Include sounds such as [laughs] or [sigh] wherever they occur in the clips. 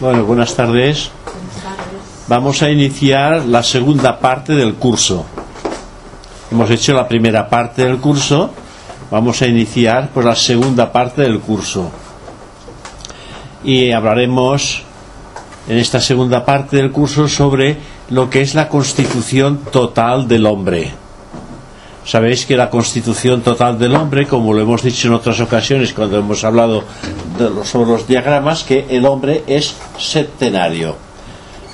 Bueno, buenas tardes. Vamos a iniciar la segunda parte del curso. Hemos hecho la primera parte del curso. Vamos a iniciar la segunda parte del curso. Y hablaremos en esta segunda parte del curso sobre lo que es la constitución total del hombre. Sabéis que la constitución total del hombre, como lo hemos dicho en otras ocasiones cuando hemos hablado de los, sobre los diagramas, que el hombre es septenario.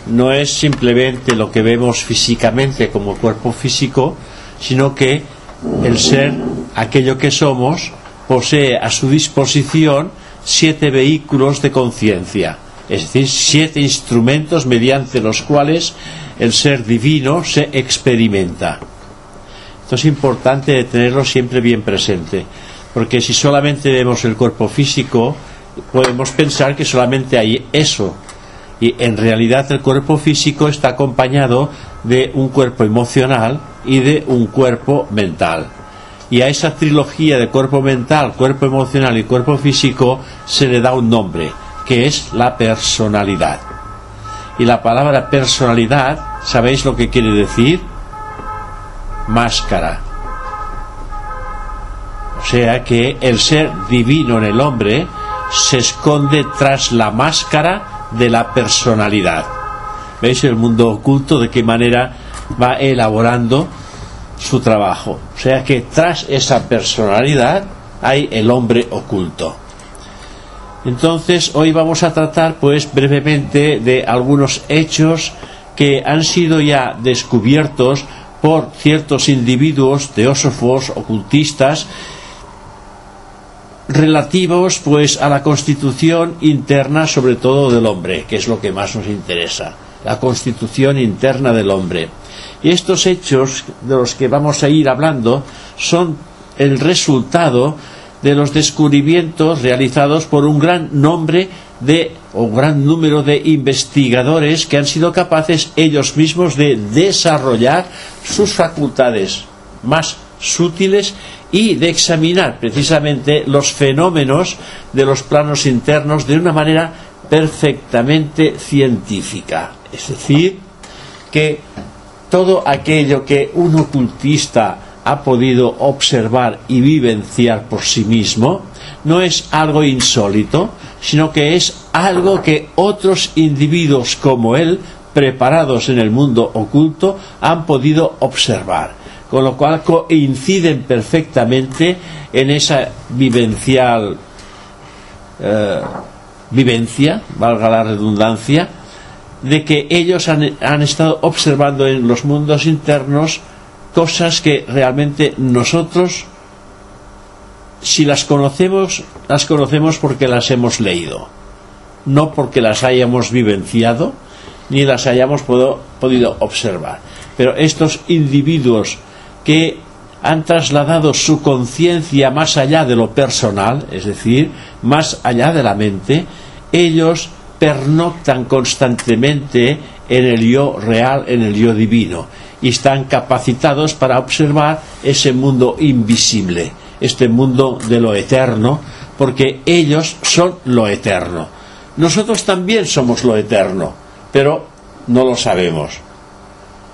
No es simplemente lo que vemos físicamente como cuerpo físico, sino que el ser, aquello que somos, posee a su disposición siete vehículos de conciencia, es decir, siete instrumentos mediante los cuales el ser divino se experimenta. Esto es importante tenerlo siempre bien presente, porque si solamente vemos el cuerpo físico, podemos pensar que solamente hay eso, y en realidad el cuerpo físico está acompañado de un cuerpo emocional y de un cuerpo mental. Y a esa trilogía de cuerpo mental, cuerpo emocional y cuerpo físico se le da un nombre, que es la personalidad. Y la palabra personalidad, ¿sabéis lo que quiere decir? Máscara. O sea que el ser divino en el hombre se esconde tras la máscara de la personalidad. ¿Veis el mundo oculto de qué manera va elaborando su trabajo? O sea que tras esa personalidad hay el hombre oculto. Entonces, hoy vamos a tratar pues brevemente de algunos hechos que han sido ya descubiertos por ciertos individuos, teósofos, ocultistas, relativos pues a la constitución interna sobre todo del hombre, que es lo que más nos interesa, la constitución interna del hombre. Y estos hechos de los que vamos a ir hablando son el resultado de los descubrimientos realizados por un gran nombre de o gran número de investigadores que han sido capaces ellos mismos de desarrollar sus facultades más sutiles y de examinar precisamente los fenómenos de los planos internos de una manera perfectamente científica. Es decir, que todo aquello que un ocultista ha podido observar y vivenciar por sí mismo no es algo insólito, sino que es algo que otros individuos como él, preparados en el mundo oculto, han podido observar, con lo cual coinciden perfectamente en esa vivencial eh, vivencia, valga la redundancia, de que ellos han, han estado observando en los mundos internos cosas que realmente nosotros si las conocemos, las conocemos porque las hemos leído, no porque las hayamos vivenciado ni las hayamos podido observar. Pero estos individuos que han trasladado su conciencia más allá de lo personal, es decir, más allá de la mente, ellos pernoctan constantemente en el yo real, en el yo divino, y están capacitados para observar ese mundo invisible este mundo de lo eterno, porque ellos son lo eterno. Nosotros también somos lo eterno, pero no lo sabemos.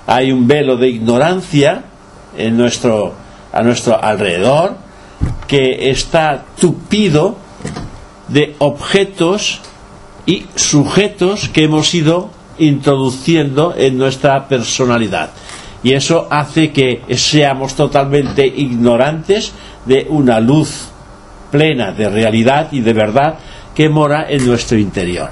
Hay un velo de ignorancia en nuestro, a nuestro alrededor que está tupido de objetos y sujetos que hemos ido introduciendo en nuestra personalidad. Y eso hace que seamos totalmente ignorantes de una luz plena de realidad y de verdad que mora en nuestro interior.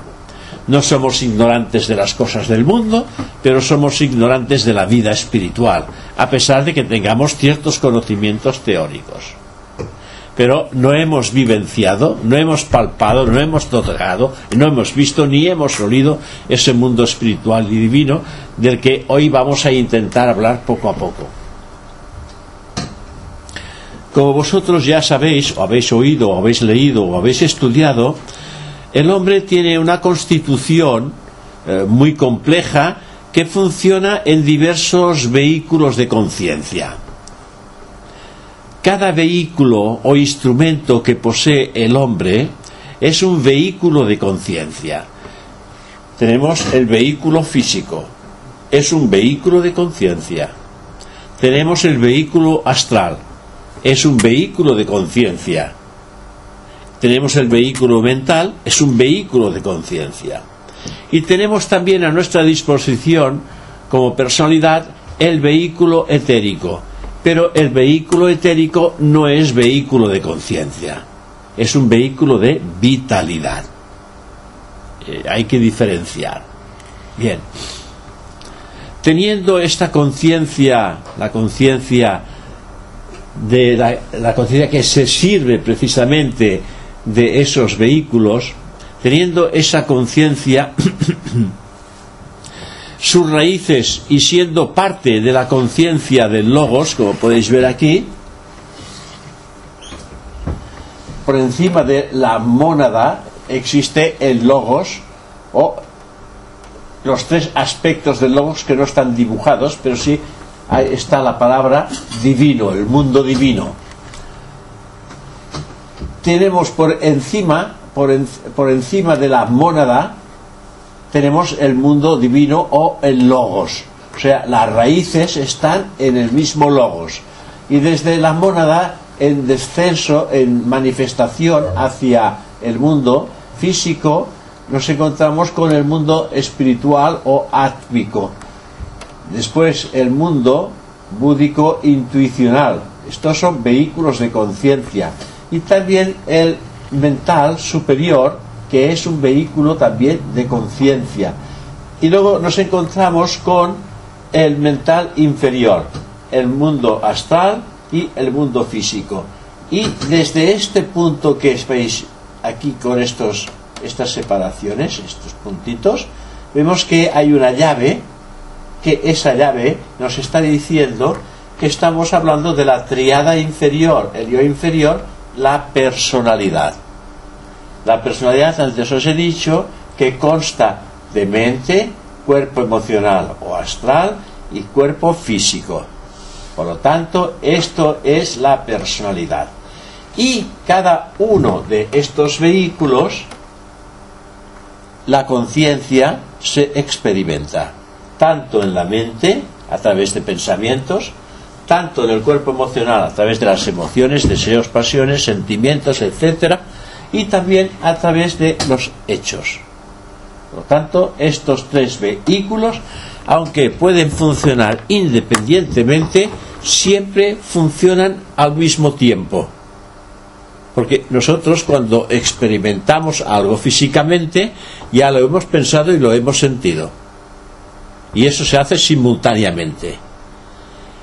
No somos ignorantes de las cosas del mundo, pero somos ignorantes de la vida espiritual, a pesar de que tengamos ciertos conocimientos teóricos. Pero no hemos vivenciado, no hemos palpado, no hemos tocado, no hemos visto ni hemos olido ese mundo espiritual y divino del que hoy vamos a intentar hablar poco a poco. Como vosotros ya sabéis, o habéis oído, o habéis leído, o habéis estudiado, el hombre tiene una constitución eh, muy compleja que funciona en diversos vehículos de conciencia. Cada vehículo o instrumento que posee el hombre es un vehículo de conciencia. Tenemos el vehículo físico, es un vehículo de conciencia. Tenemos el vehículo astral, es un vehículo de conciencia. Tenemos el vehículo mental, es un vehículo de conciencia. Y tenemos también a nuestra disposición, como personalidad, el vehículo etérico. Pero el vehículo etérico no es vehículo de conciencia, es un vehículo de vitalidad. Eh, hay que diferenciar. Bien. Teniendo esta conciencia, la conciencia de la, la conciencia que se sirve precisamente de esos vehículos, teniendo esa conciencia, [clears throat] sus raíces y siendo parte de la conciencia del logos, como podéis ver aquí, por encima de la mónada existe el logos o los tres aspectos del logos que no están dibujados, pero sí ahí está la palabra divino, el mundo divino. Tenemos por encima, por, por encima de la mónada, tenemos el mundo divino o el logos. O sea, las raíces están en el mismo logos. Y desde la mónada, en descenso, en manifestación hacia el mundo físico, nos encontramos con el mundo espiritual o átmico. Después el mundo búdico intuicional. Estos son vehículos de conciencia. Y también el mental superior, que es un vehículo también de conciencia. Y luego nos encontramos con el mental inferior, el mundo astral y el mundo físico. Y desde este punto que veis aquí con estos, estas separaciones, estos puntitos, vemos que hay una llave, que esa llave nos está diciendo que estamos hablando de la triada inferior, el yo inferior, la personalidad. La personalidad, antes os he dicho, que consta de mente, cuerpo emocional o astral y cuerpo físico. Por lo tanto, esto es la personalidad. Y cada uno de estos vehículos, la conciencia se experimenta, tanto en la mente, a través de pensamientos, tanto en el cuerpo emocional, a través de las emociones, deseos, pasiones, sentimientos, etcétera, y también a través de los hechos. Por lo tanto, estos tres vehículos, aunque pueden funcionar independientemente, siempre funcionan al mismo tiempo. Porque nosotros cuando experimentamos algo físicamente, ya lo hemos pensado y lo hemos sentido. Y eso se hace simultáneamente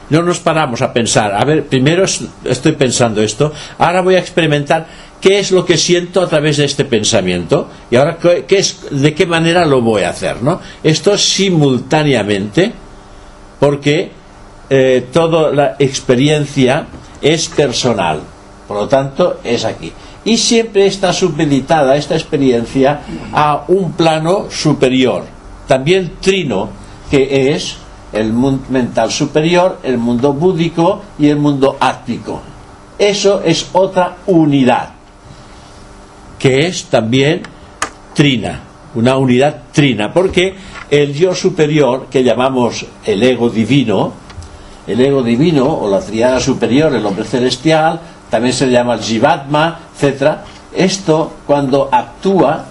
no nos paramos a pensar, a ver, primero estoy pensando esto, ahora voy a experimentar qué es lo que siento a través de este pensamiento y ahora qué, es, de qué manera lo voy a hacer, ¿no? Esto simultáneamente porque eh, toda la experiencia es personal, por lo tanto es aquí. Y siempre está supeditada esta experiencia a un plano superior, también trino, que es el mundo mental superior, el mundo búdico y el mundo átmico. Eso es otra unidad, que es también trina, una unidad trina, porque el yo superior, que llamamos el ego divino, el ego divino o la triada superior, el hombre celestial, también se llama el jivatma, etc. Esto, cuando actúa,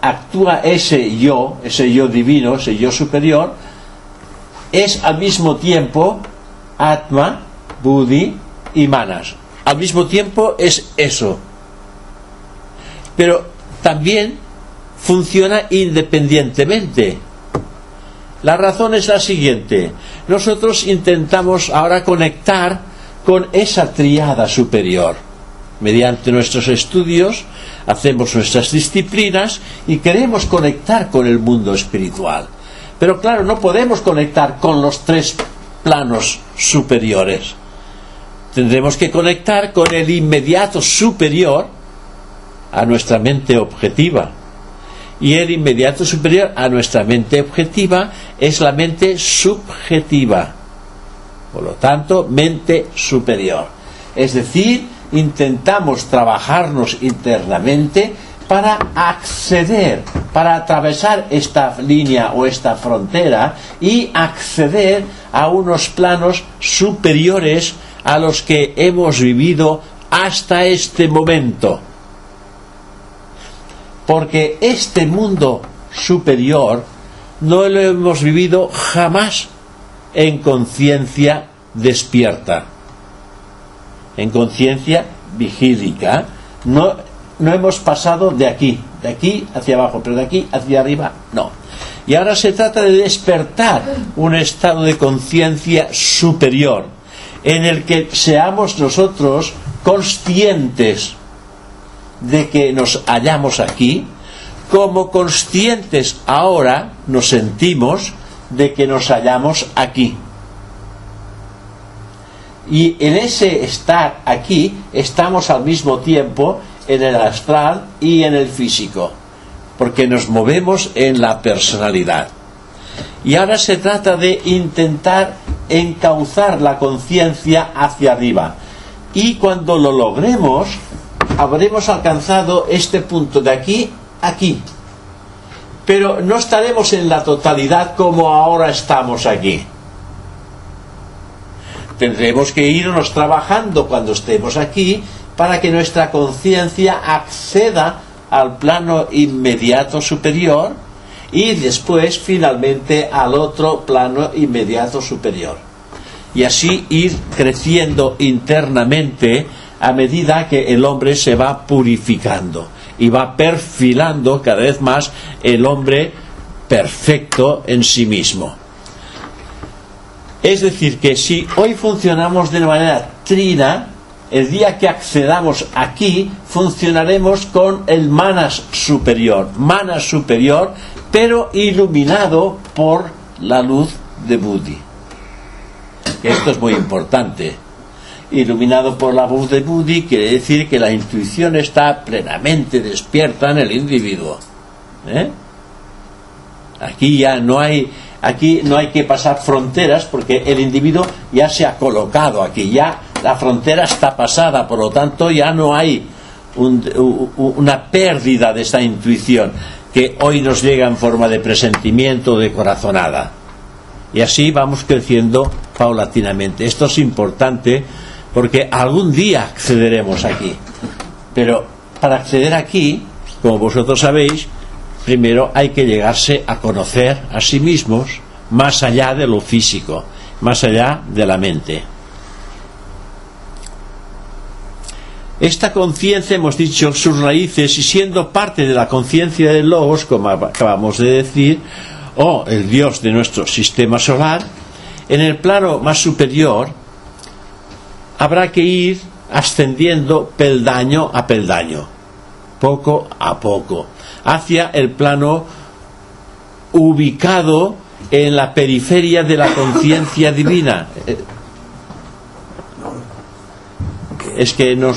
actúa ese yo, ese yo divino, ese yo superior, es al mismo tiempo Atma, Buddhi y Manas. Al mismo tiempo es eso. Pero también funciona independientemente. La razón es la siguiente. Nosotros intentamos ahora conectar con esa triada superior. mediante nuestros estudios, hacemos nuestras disciplinas y queremos conectar con el mundo espiritual. Pero claro, no podemos conectar con los tres planos superiores. Tendremos que conectar con el inmediato superior a nuestra mente objetiva. Y el inmediato superior a nuestra mente objetiva es la mente subjetiva. Por lo tanto, mente superior. Es decir, intentamos trabajarnos internamente para acceder, para atravesar esta línea o esta frontera y acceder a unos planos superiores a los que hemos vivido hasta este momento. Porque este mundo superior no lo hemos vivido jamás en conciencia despierta, en conciencia vigílica. No, no hemos pasado de aquí, de aquí hacia abajo, pero de aquí hacia arriba no. Y ahora se trata de despertar un estado de conciencia superior, en el que seamos nosotros conscientes de que nos hallamos aquí, como conscientes ahora nos sentimos de que nos hallamos aquí. Y en ese estar aquí estamos al mismo tiempo en el astral y en el físico, porque nos movemos en la personalidad. Y ahora se trata de intentar encauzar la conciencia hacia arriba. Y cuando lo logremos, habremos alcanzado este punto de aquí aquí. Pero no estaremos en la totalidad como ahora estamos aquí. Tendremos que irnos trabajando cuando estemos aquí para que nuestra conciencia acceda al plano inmediato superior y después finalmente al otro plano inmediato superior. Y así ir creciendo internamente a medida que el hombre se va purificando y va perfilando cada vez más el hombre perfecto en sí mismo. Es decir, que si hoy funcionamos de manera trina, el día que accedamos aquí, funcionaremos con el manas superior, manas superior, pero iluminado por la luz de Buddhi. Esto es muy importante iluminado por la voz de Buddhi quiere decir que la intuición está plenamente despierta en el individuo. ¿eh? Aquí ya no hay aquí no hay que pasar fronteras porque el individuo ya se ha colocado aquí, ya la frontera está pasada, por lo tanto ya no hay una pérdida de esta intuición que hoy nos llega en forma de presentimiento, de corazonada. Y así vamos creciendo paulatinamente. Esto es importante porque algún día accederemos aquí. Pero para acceder aquí, como vosotros sabéis, primero hay que llegarse a conocer a sí mismos más allá de lo físico, más allá de la mente. Esta conciencia, hemos dicho, sus raíces, y siendo parte de la conciencia de Logos, como acabamos de decir, o el Dios de nuestro sistema solar, en el plano más superior, habrá que ir ascendiendo peldaño a peldaño, poco a poco, hacia el plano ubicado en la periferia de la [laughs] conciencia divina. Es que no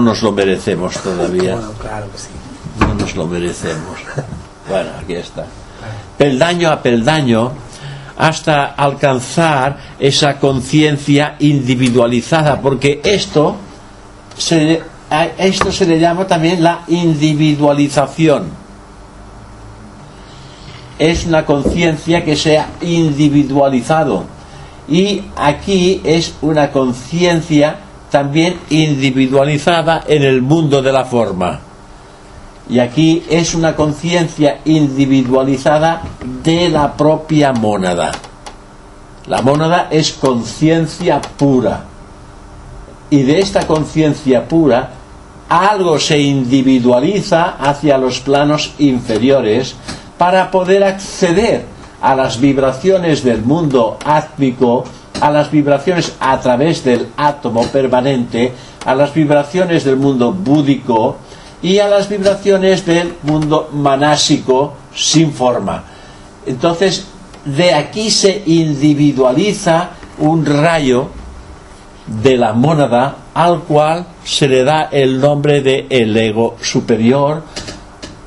nos lo merecemos todavía. No nos lo merecemos. Bueno, aquí está. Peldaño a peldaño hasta alcanzar esa conciencia individualizada, porque esto se, a esto se le llama también la individualización. Es una conciencia que se ha individualizado. Y aquí es una conciencia también individualizada en el mundo de la forma. Y aquí es una conciencia individualizada de la propia mónada. La mónada es conciencia pura. Y de esta conciencia pura, algo se individualiza hacia los planos inferiores para poder acceder a las vibraciones del mundo átmico a las vibraciones a través del átomo permanente, a las vibraciones del mundo búdico y a las vibraciones del mundo manásico sin forma. Entonces, de aquí se individualiza un rayo de la mónada al cual se le da el nombre de el ego superior,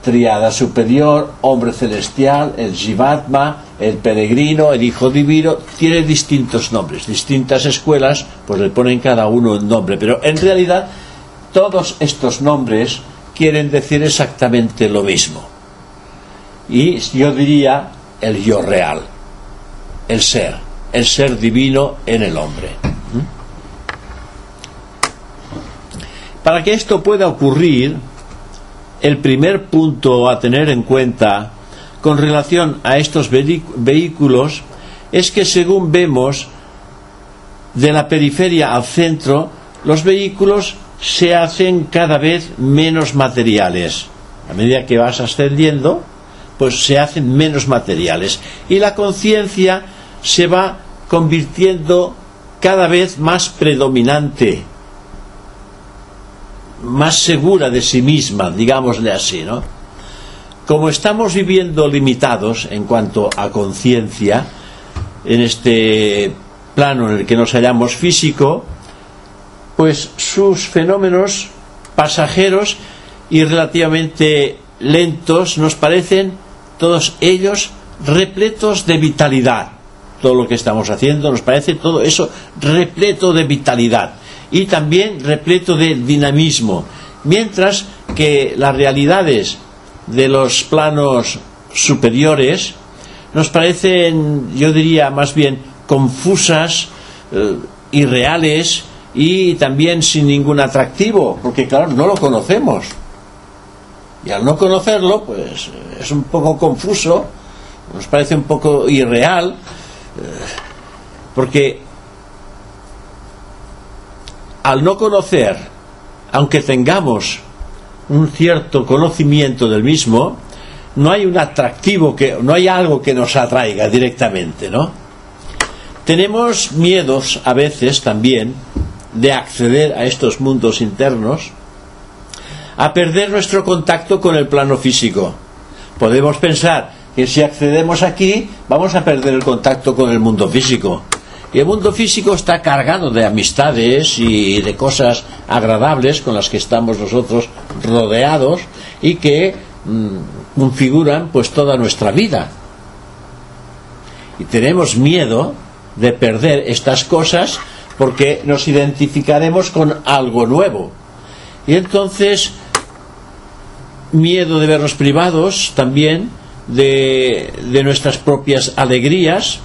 triada superior, hombre celestial, el Jivatma, el peregrino, el hijo divino, tiene distintos nombres, distintas escuelas, pues le ponen cada uno un nombre, pero en realidad todos estos nombres quieren decir exactamente lo mismo. Y yo diría el yo real, el ser, el ser divino en el hombre. Para que esto pueda ocurrir, el primer punto a tener en cuenta con relación a estos vehículos es que según vemos de la periferia al centro, los vehículos se hacen cada vez menos materiales. A medida que vas ascendiendo, pues se hacen menos materiales. Y la conciencia se va convirtiendo cada vez más predominante más segura de sí misma, digámosle así, ¿no? Como estamos viviendo limitados en cuanto a conciencia, en este plano en el que nos hallamos físico, pues sus fenómenos pasajeros y relativamente lentos nos parecen todos ellos repletos de vitalidad. Todo lo que estamos haciendo nos parece todo eso repleto de vitalidad y también repleto de dinamismo, mientras que las realidades de los planos superiores nos parecen, yo diría más bien, confusas, eh, irreales y también sin ningún atractivo, porque claro, no lo conocemos. Y al no conocerlo, pues es un poco confuso, nos parece un poco irreal, eh, porque al no conocer, aunque tengamos un cierto conocimiento del mismo, no hay un atractivo que no hay algo que nos atraiga directamente, ¿no? Tenemos miedos a veces también de acceder a estos mundos internos a perder nuestro contacto con el plano físico. Podemos pensar que si accedemos aquí vamos a perder el contacto con el mundo físico. Y el mundo físico está cargado de amistades y de cosas agradables con las que estamos nosotros rodeados y que mm, configuran pues toda nuestra vida. Y tenemos miedo de perder estas cosas porque nos identificaremos con algo nuevo. Y entonces, miedo de vernos privados también de, de nuestras propias alegrías,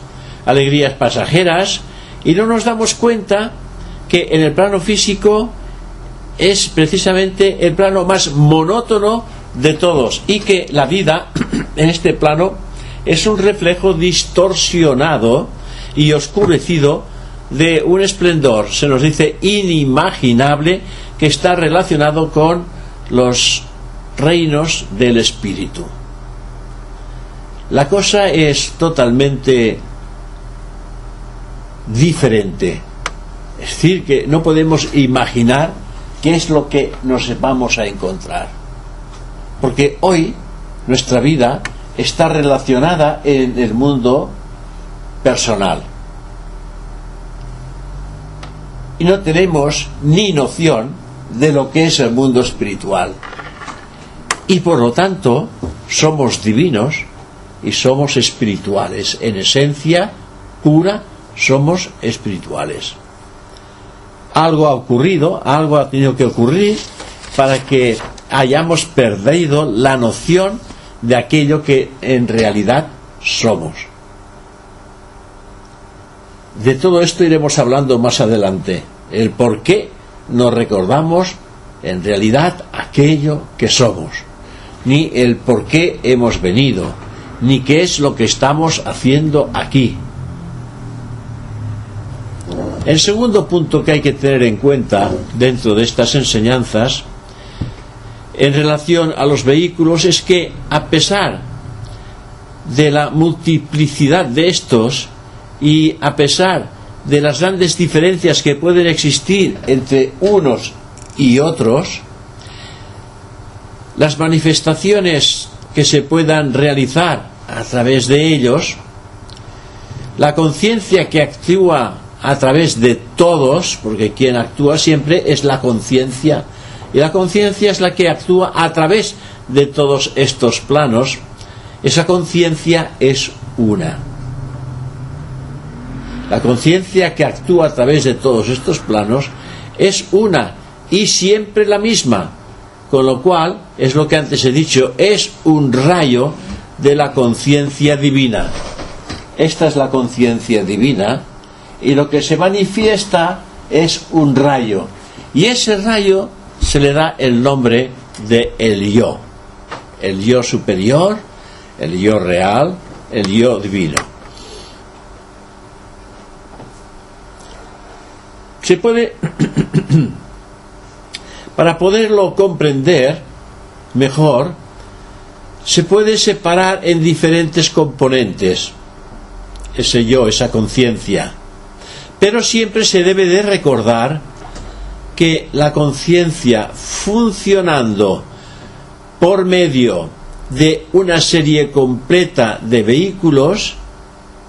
alegrías pasajeras y no nos damos cuenta que en el plano físico es precisamente el plano más monótono de todos y que la vida [clears throat] en este plano es un reflejo distorsionado y oscurecido de un esplendor, se nos dice inimaginable, que está relacionado con los reinos del espíritu. La cosa es totalmente diferente. Es decir, que no podemos imaginar qué es lo que nos vamos a encontrar. Porque hoy nuestra vida está relacionada en el mundo personal. Y no tenemos ni noción de lo que es el mundo espiritual. Y por lo tanto, somos divinos y somos espirituales en esencia pura somos espirituales. Algo ha ocurrido, algo ha tenido que ocurrir para que hayamos perdido la noción de aquello que en realidad somos. De todo esto iremos hablando más adelante, el por qué nos recordamos en realidad aquello que somos, ni el por qué hemos venido, ni qué es lo que estamos haciendo aquí, el segundo punto que hay que tener en cuenta dentro de estas enseñanzas en relación a los vehículos es que a pesar de la multiplicidad de estos y a pesar de las grandes diferencias que pueden existir entre unos y otros, las manifestaciones que se puedan realizar a través de ellos, la conciencia que actúa a través de todos, porque quien actúa siempre es la conciencia, y la conciencia es la que actúa a través de todos estos planos, esa conciencia es una. La conciencia que actúa a través de todos estos planos es una y siempre la misma, con lo cual, es lo que antes he dicho, es un rayo de la conciencia divina. Esta es la conciencia divina y lo que se manifiesta es un rayo. Y ese rayo se le da el nombre de el yo. El yo superior, el yo real, el yo divino. Se puede, [coughs] para poderlo comprender mejor, se puede separar en diferentes componentes ese yo, esa conciencia. Pero siempre se debe de recordar que la conciencia funcionando por medio de una serie completa de vehículos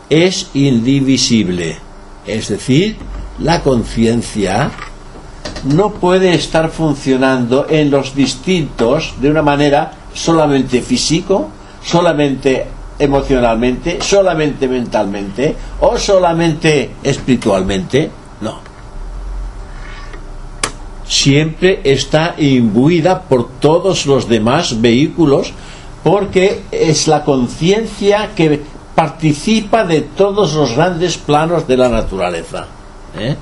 es indivisible. Es decir, la conciencia no puede estar funcionando en los distintos de una manera solamente físico, solamente emocionalmente, solamente mentalmente o solamente espiritualmente. No. Siempre está imbuida por todos los demás vehículos porque es la conciencia que participa de todos los grandes planos de la naturaleza. ¿Eh?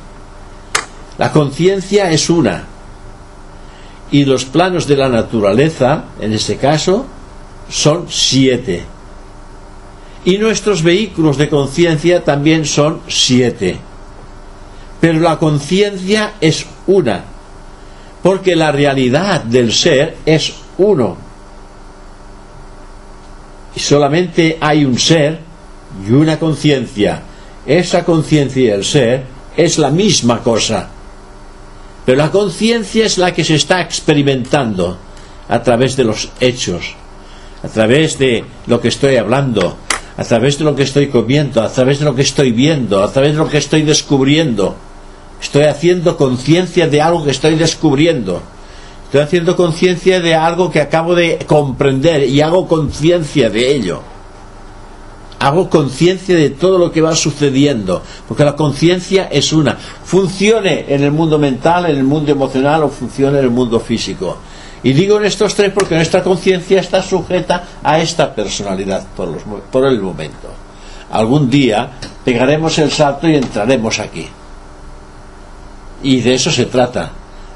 La conciencia es una. Y los planos de la naturaleza, en este caso, son siete. Y nuestros vehículos de conciencia también son siete. Pero la conciencia es una. Porque la realidad del ser es uno. Y solamente hay un ser y una conciencia. Esa conciencia y el ser es la misma cosa. Pero la conciencia es la que se está experimentando a través de los hechos, a través de lo que estoy hablando, a través de lo que estoy comiendo, a través de lo que estoy viendo, a través de lo que estoy descubriendo. Estoy haciendo conciencia de algo que estoy descubriendo. Estoy haciendo conciencia de algo que acabo de comprender y hago conciencia de ello. Hago conciencia de todo lo que va sucediendo, porque la conciencia es una. Funcione en el mundo mental, en el mundo emocional o funcione en el mundo físico. Y digo en estos tres porque nuestra conciencia está sujeta a esta personalidad por, el momento. Algún día pegaremos el salto y entraremos aquí. Y de eso se trata.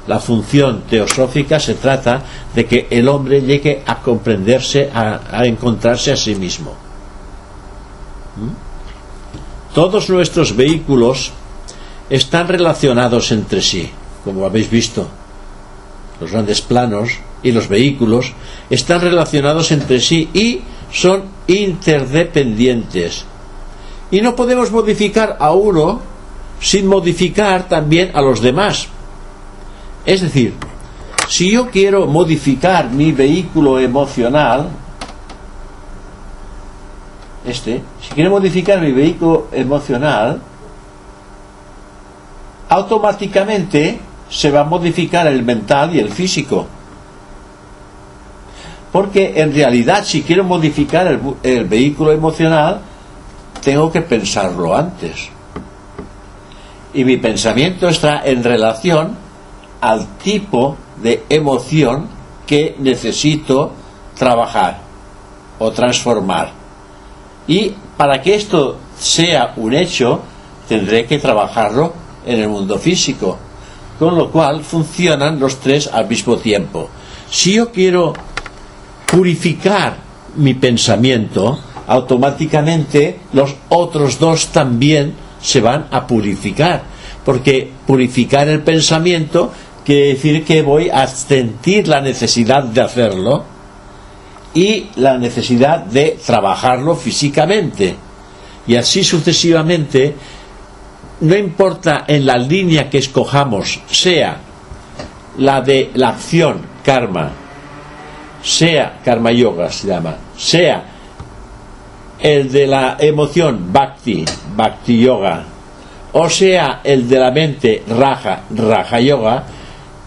La función teosófica se trata de que el hombre llegue a comprenderse, a encontrarse a sí mismo. Todos nuestros vehículos están relacionados entre sí, como habéis visto los grandes planos y los vehículos están relacionados entre sí y son interdependientes. Y no podemos modificar a uno sin modificar también a los demás. Es decir, si yo quiero modificar mi vehículo emocional, este, si quiero modificar mi vehículo emocional, automáticamente se va a modificar el mental y el físico. Porque en realidad si quiero modificar el, el vehículo emocional, tengo que pensarlo antes. Y mi pensamiento está en relación al tipo de emoción que necesito trabajar o transformar. Y para que esto sea un hecho, tendré que trabajarlo en el mundo físico con lo cual funcionan los tres al mismo tiempo. Si yo quiero purificar mi pensamiento, automáticamente los otros dos también se van a purificar, porque purificar el pensamiento quiere decir que voy a sentir la necesidad de hacerlo y la necesidad de trabajarlo físicamente. Y así sucesivamente no importa en la línea que escojamos, sea la de la acción, karma, sea karma yoga se llama, sea el de la emoción, bhakti, bhakti yoga, o sea el de la mente, raja, raja yoga,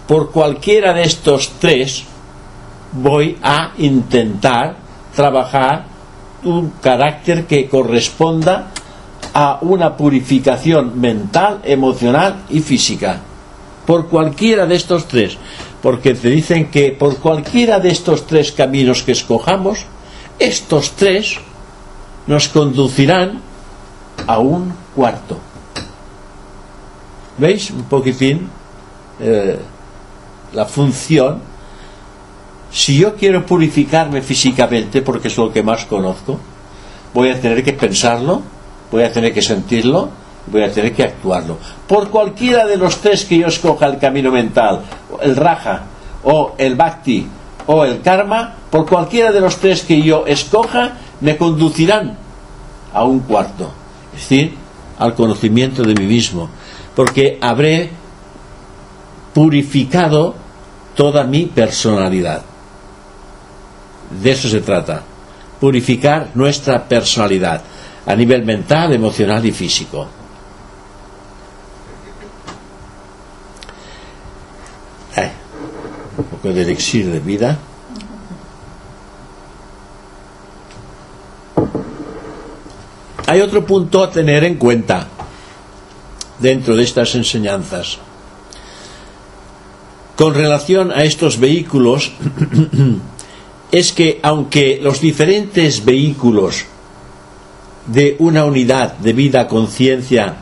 por cualquiera de estos tres voy a intentar trabajar un carácter que corresponda a una purificación mental, emocional y física. Por cualquiera de estos tres. Porque te dicen que por cualquiera de estos tres caminos que escojamos, estos tres nos conducirán a un cuarto. ¿Veis un poquitín eh, la función? Si yo quiero purificarme físicamente, porque es lo que más conozco, voy a tener que pensarlo, voy a tener que sentirlo, voy a tener que actuarlo. Por cualquiera de los tres que yo escoja el camino mental, el raja, o el bhakti, o el karma, por cualquiera de los tres que yo escoja, me conducirán a un cuarto, es decir, al conocimiento de mí mismo, porque habré purificado toda mi personalidad. De eso se trata, purificar nuestra personalidad a nivel mental, emocional y físico. Un poco de elixir de vida. Hay otro punto a tener en cuenta dentro de estas enseñanzas. Con relación a estos vehículos, [clears throat] es que aunque los diferentes vehículos de una unidad de vida conciencia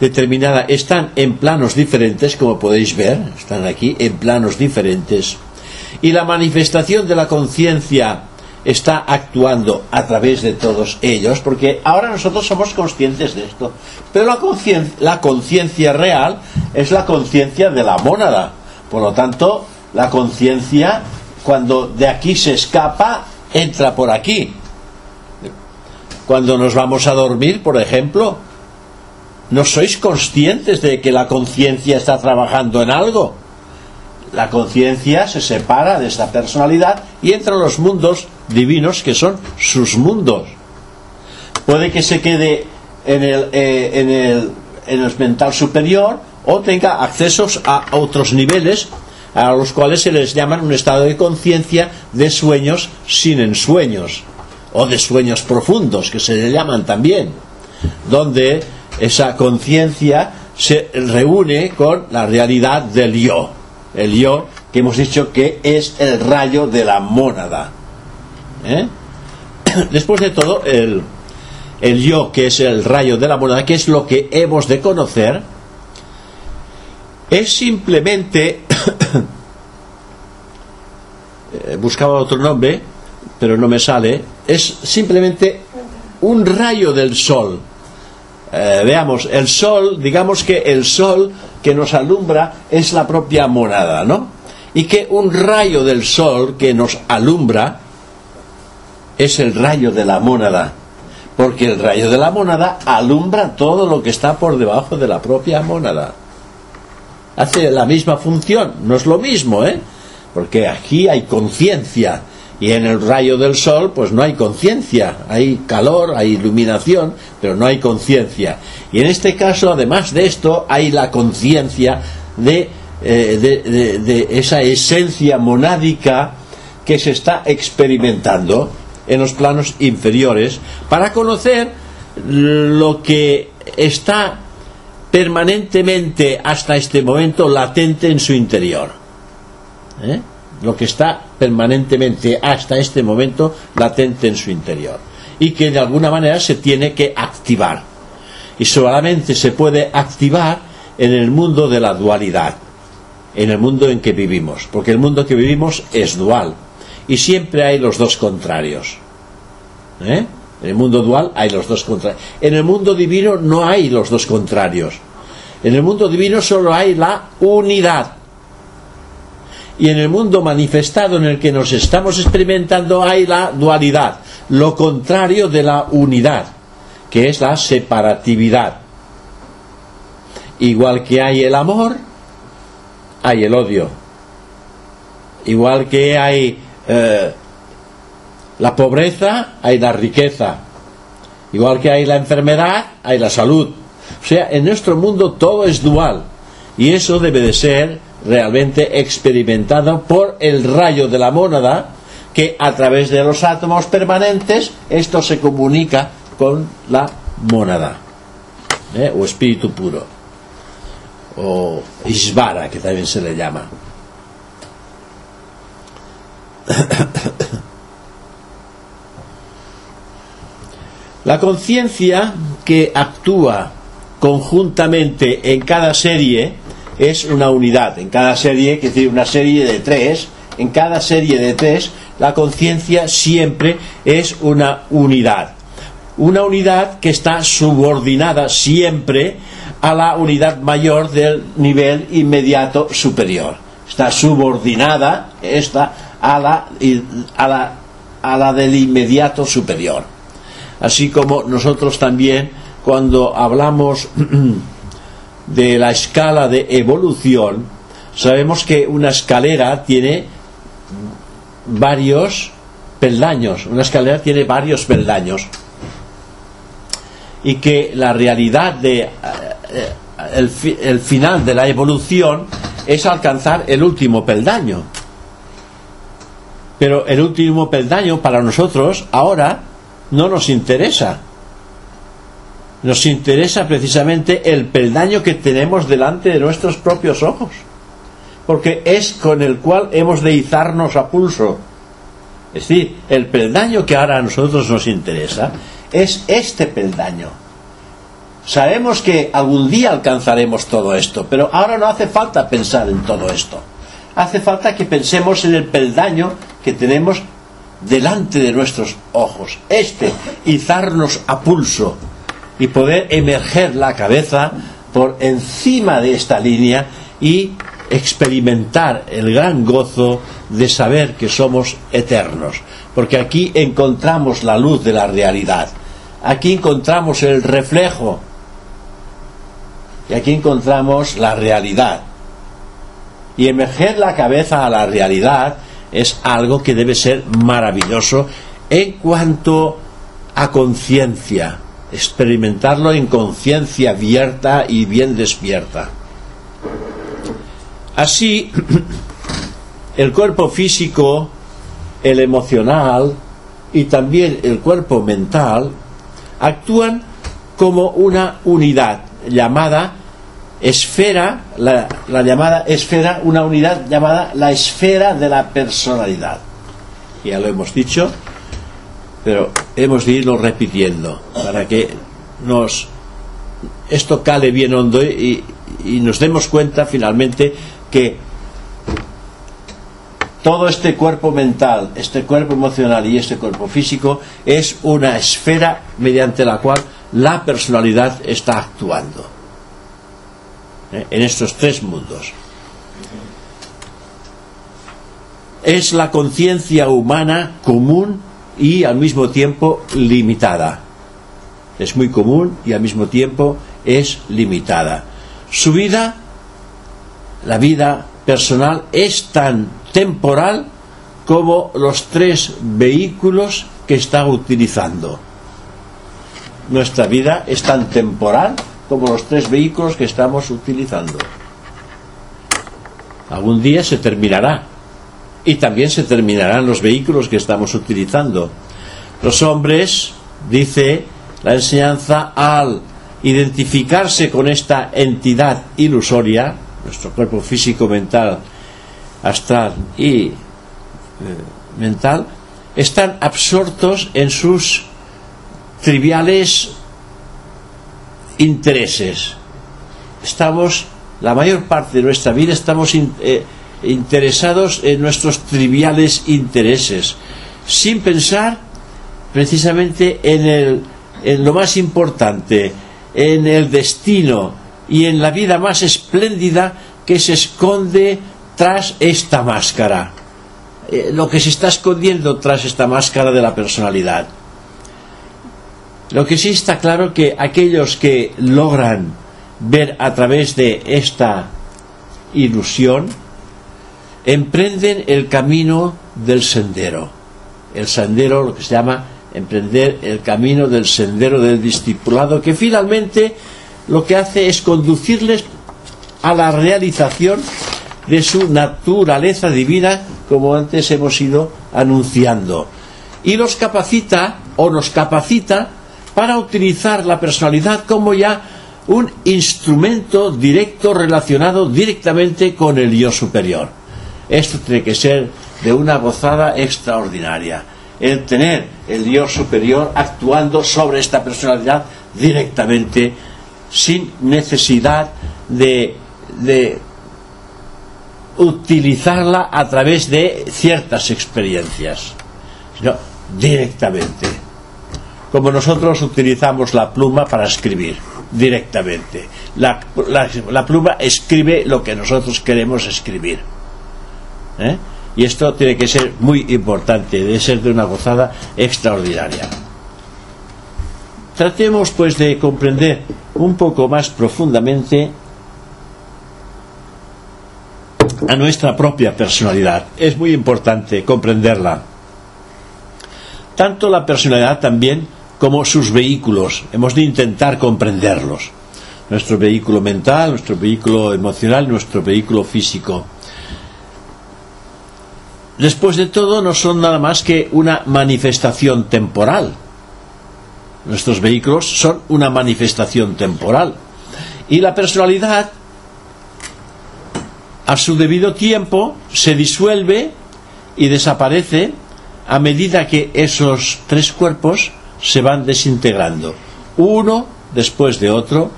determinada están en planos diferentes, como podéis ver, están aquí en planos diferentes, y la manifestación de la conciencia está actuando a través de todos ellos, porque ahora nosotros somos conscientes de esto, pero la conciencia real es la conciencia de la mónada, por lo tanto, la conciencia, cuando de aquí se escapa, entra por aquí, cuando nos vamos a dormir, por ejemplo, ¿no sois conscientes de que la conciencia está trabajando en algo? La conciencia se separa de esta personalidad y entra en los mundos divinos que son sus mundos. Puede que se quede en el, eh, en el, en el mental superior o tenga accesos a otros niveles a los cuales se les llama un estado de conciencia de sueños sin ensueños o de sueños profundos, que se le llaman también, donde esa conciencia se reúne con la realidad del yo, el yo que hemos dicho que es el rayo de la mónada. ¿eh? [coughs] Después de todo, el, el yo que es el rayo de la mónada, que es lo que hemos de conocer, es simplemente, eh, buscaba otro nombre, pero no me sale, es simplemente un rayo del sol. Eh, veamos, el sol, digamos que el sol que nos alumbra es la propia monada, ¿no? Y que un rayo del sol que nos alumbra es el rayo de la mónada, porque el rayo de la mónada alumbra todo lo que está por debajo de la propia mónada. Hace la misma función, no es lo mismo, ¿eh? Porque aquí hay conciencia, y en el rayo del sol, pues no hay conciencia, hay calor, hay iluminación, pero no hay conciencia. Y en este caso, además de esto, hay la conciencia de, eh, de, esa esencia monádica que se está experimentando en los planos inferiores para conocer lo que está permanentemente hasta este momento latente en su interior. ¿Eh? lo que está permanentemente hasta este momento latente en su interior y que de alguna manera se tiene que activar y solamente se puede activar en el mundo de la dualidad en el mundo en que vivimos porque el mundo que vivimos es dual y siempre hay los dos contrarios ¿Eh? en el mundo dual hay los dos contrarios en el mundo divino no hay los dos contrarios en el mundo divino solo hay la unidad y en el mundo manifestado en el que nos estamos experimentando hay la dualidad, lo contrario de la unidad, que es la separatividad. Igual que hay el amor, hay el odio. Igual que hay eh, la pobreza, hay la riqueza. Igual que hay la enfermedad, hay la salud. O sea, en nuestro mundo todo es dual. Y eso debe de ser realmente experimentado por el rayo de la mónada, que a través de los átomos permanentes esto se comunica con la mónada, ¿eh? o espíritu puro, o Isvara, que también se le llama. La conciencia que actúa conjuntamente en cada serie es una unidad. En cada serie, que decir, una serie de tres, en cada serie de tres, la conciencia siempre es una unidad. Una unidad que está subordinada siempre a la unidad mayor del nivel inmediato superior. Está subordinada esta a la, a la, a la del inmediato superior. Así como nosotros también, cuando hablamos [clears throat] de la escala de evolución, sabemos que una escalera tiene varios peldaños, una escalera tiene varios peldaños. Y que la realidad de eh, el, el final de la evolución es alcanzar el último peldaño. Pero el último peldaño para nosotros ahora no nos interesa nos interesa precisamente el peldaño que tenemos delante de nuestros propios ojos, porque es con el cual hemos de izarnos a pulso. Es decir, el peldaño que ahora a nosotros nos interesa es este peldaño. Sabemos que algún día alcanzaremos todo esto, pero ahora no hace falta pensar en todo esto. Hace falta que pensemos en el peldaño que tenemos delante de nuestros ojos. Este, izarnos a pulso, y poder emerger la cabeza por encima de esta línea y experimentar el gran gozo de saber que somos eternos. Porque aquí encontramos la luz de la realidad. Aquí encontramos el reflejo. Y aquí encontramos la realidad. Y emerger la cabeza a la realidad es algo que debe ser maravilloso en cuanto a conciencia experimentarlo en conciencia abierta y bien despierta. Así, [clears throat] el cuerpo físico, el emocional y también el cuerpo mental actúan como una unidad llamada esfera, la, la, llamada esfera, una unidad llamada la esfera de la personalidad. Ya lo hemos dicho, pero hemos de irlo repitiendo para que nos esto cale bien hondo y, y nos demos cuenta finalmente que todo este cuerpo mental, este cuerpo emocional y este cuerpo físico es una esfera mediante la cual la personalidad está actuando ¿eh? en estos tres mundos. Es la conciencia humana común y al mismo tiempo limitada. Es muy común y al mismo tiempo es limitada. Su vida, la vida personal, es tan temporal como los tres vehículos que está utilizando. Nuestra vida es tan temporal como los tres vehículos que estamos utilizando. Algún día se terminará, y también se terminarán los vehículos que estamos utilizando. Los hombres, dice la enseñanza, al identificarse con esta entidad ilusoria, nuestro cuerpo físico, mental, astral y eh, mental, están absortos en sus triviales intereses. Estamos, la mayor parte de nuestra vida estamos eh, interesados en nuestros triviales intereses, sin pensar precisamente en, el, en lo más importante, en el destino y en la vida más espléndida que se esconde tras esta máscara, eh, lo que se está escondiendo tras esta máscara de la personalidad. Lo que sí está claro que aquellos que logran ver a través de esta ilusión, emprenden el camino del sendero. El sendero, lo que se llama emprender el camino del sendero del discipulado, que finalmente lo que hace es conducirles a la realización de su naturaleza divina, como antes hemos ido anunciando. Y los capacita o nos capacita para utilizar la personalidad como ya un instrumento directo relacionado directamente con el yo superior. Esto tiene que ser de una gozada extraordinaria. El tener el yo superior actuando sobre esta personalidad directamente, sin necesidad de utilizarla a través de ciertas experiencias, sino directamente. Como nosotros utilizamos la pluma para escribir directamente. La, pluma escribe lo que nosotros queremos escribir. ¿Eh? Y esto tiene que ser muy importante, debe ser de una gozada extraordinaria. Tratemos pues de comprender un poco más profundamente a nuestra propia personalidad. Es muy importante comprenderla. Tanto la personalidad también como sus vehículos. Hemos de intentar comprenderlos. Nuestro vehículo mental, nuestro vehículo emocional, nuestro vehículo físico. Después de todo, no son nada más que una manifestación temporal. Nuestros vehículos son una manifestación temporal. Y la personalidad, a su debido tiempo, se disuelve y desaparece a medida que esos tres cuerpos se van desintegrando, uno después de otro,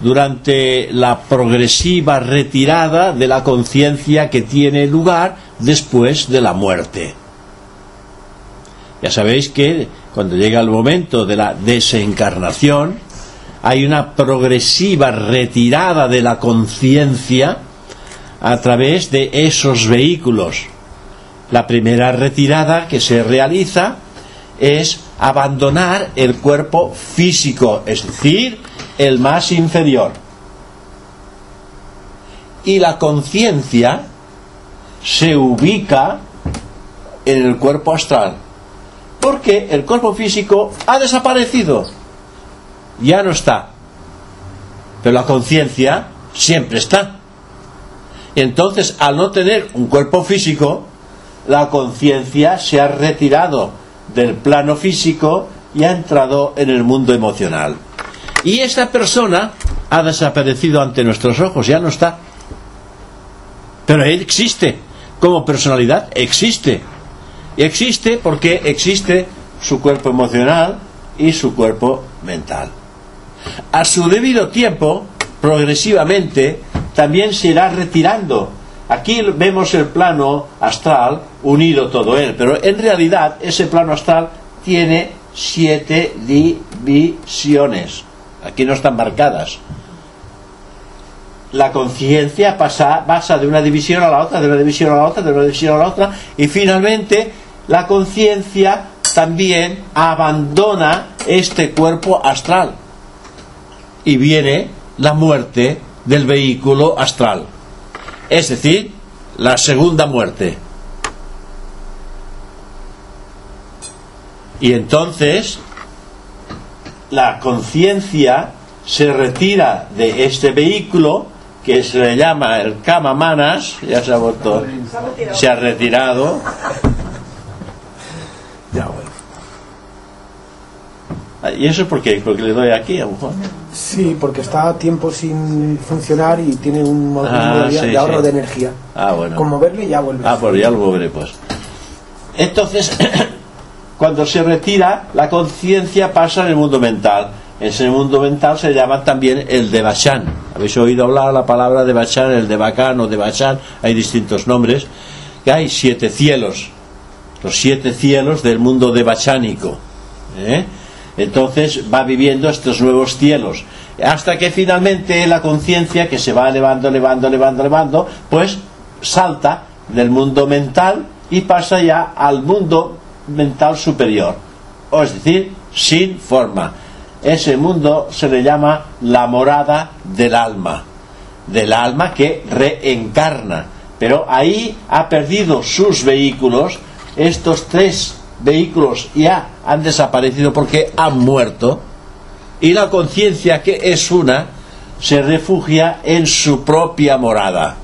durante la progresiva retirada de la conciencia que tiene lugar después de la muerte. Ya sabéis que cuando llega el momento de la desencarnación, hay una progresiva retirada de la conciencia a través de esos vehículos. La primera retirada que se realiza es abandonar el cuerpo físico, es decir, el más inferior. Y la conciencia se ubica en el cuerpo astral, porque el cuerpo físico ha desaparecido, ya no está, pero la conciencia siempre está. Entonces, al no tener un cuerpo físico, la conciencia se ha retirado del plano físico y ha entrado en el mundo emocional. Y esta persona ha desaparecido ante nuestros ojos, ya no está. Pero él existe, como personalidad existe. Y existe porque existe su cuerpo emocional y su cuerpo mental. A su debido tiempo, progresivamente, también se irá retirando Aquí vemos el plano astral unido todo él, pero en realidad ese plano astral tiene siete divisiones. Aquí no están marcadas. La conciencia pasa, de una división a la otra, de una división a la otra, de una división a la otra, y finalmente la conciencia también abandona este cuerpo astral. Y viene la muerte del vehículo astral es decir, la segunda muerte. Y entonces la conciencia se retira de este vehículo que se le llama el Manas, ya se ha vuelto, se ha retirado. Ya ¿Y eso por qué? Porque le doy aquí a Juan. Sí, porque está tiempo sin funcionar y tiene un, ah, de ahorro de energía. Ah, bueno. Con moverle ya vuelve. Ah, pues ya lo moveré, pues. Entonces, [clears throat] cuando se retira, la conciencia pasa en el mundo mental. Ese mundo mental se llama también el de Bachan. ¿Habéis oído hablar la palabra de Bachan, el de Bacán o de Bachan? Hay distintos nombres. Que hay siete cielos. Los siete cielos del mundo de Bachánico. ¿Eh? Entonces va viviendo estos nuevos cielos. Hasta que finalmente la conciencia, que se va elevando, elevando, elevando, elevando, pues salta del mundo mental y pasa ya al mundo mental superior. O es decir, sin forma. Ese mundo se le llama la morada del alma, del alma que reencarna. Pero ahí ha perdido sus vehículos, estos tres vehículos ya han desaparecido porque han muerto, y la conciencia que es una se refugia en su propia morada.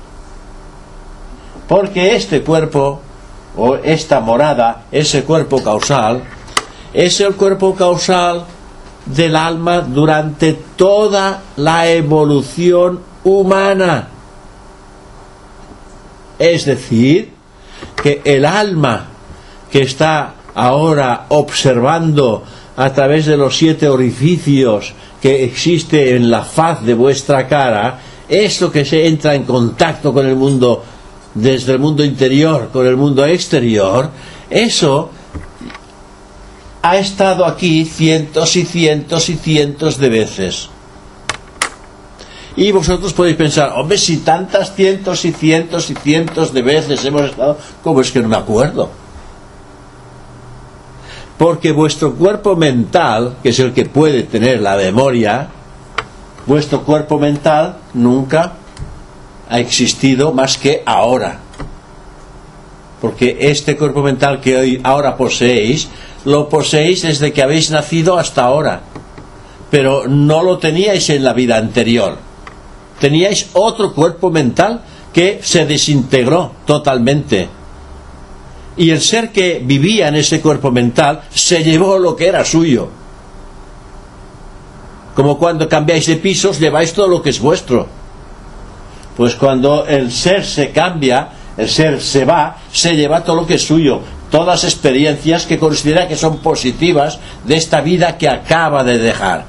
Porque este cuerpo, o esta morada, ese cuerpo causal, es el cuerpo causal del alma durante toda la evolución humana. Es decir, que el alma que está ahora observando a través de los siete orificios que existe en la faz de vuestra cara, eso que se entra en contacto con el mundo desde el mundo interior con el mundo exterior, eso ha estado aquí cientos y cientos y cientos de veces. Y vosotros podéis pensar, hombre, si tantas cientos y cientos y cientos de veces hemos estado, ¿cómo es que no me acuerdo? Porque vuestro cuerpo mental, que es el que puede tener la memoria, vuestro cuerpo mental nunca ha existido más que ahora. Porque este cuerpo mental que hoy ahora poseéis lo poseéis desde que habéis nacido hasta ahora, pero no lo teníais en la vida anterior. Teníais otro cuerpo mental que se desintegró totalmente. Y el ser que vivía en ese cuerpo mental se llevó lo que era suyo. Como cuando cambiáis de pisos, lleváis todo lo que es vuestro. Pues cuando el ser se cambia, el ser se va, se lleva todo lo que es suyo todas experiencias que considera que son positivas de esta vida que acaba de dejar.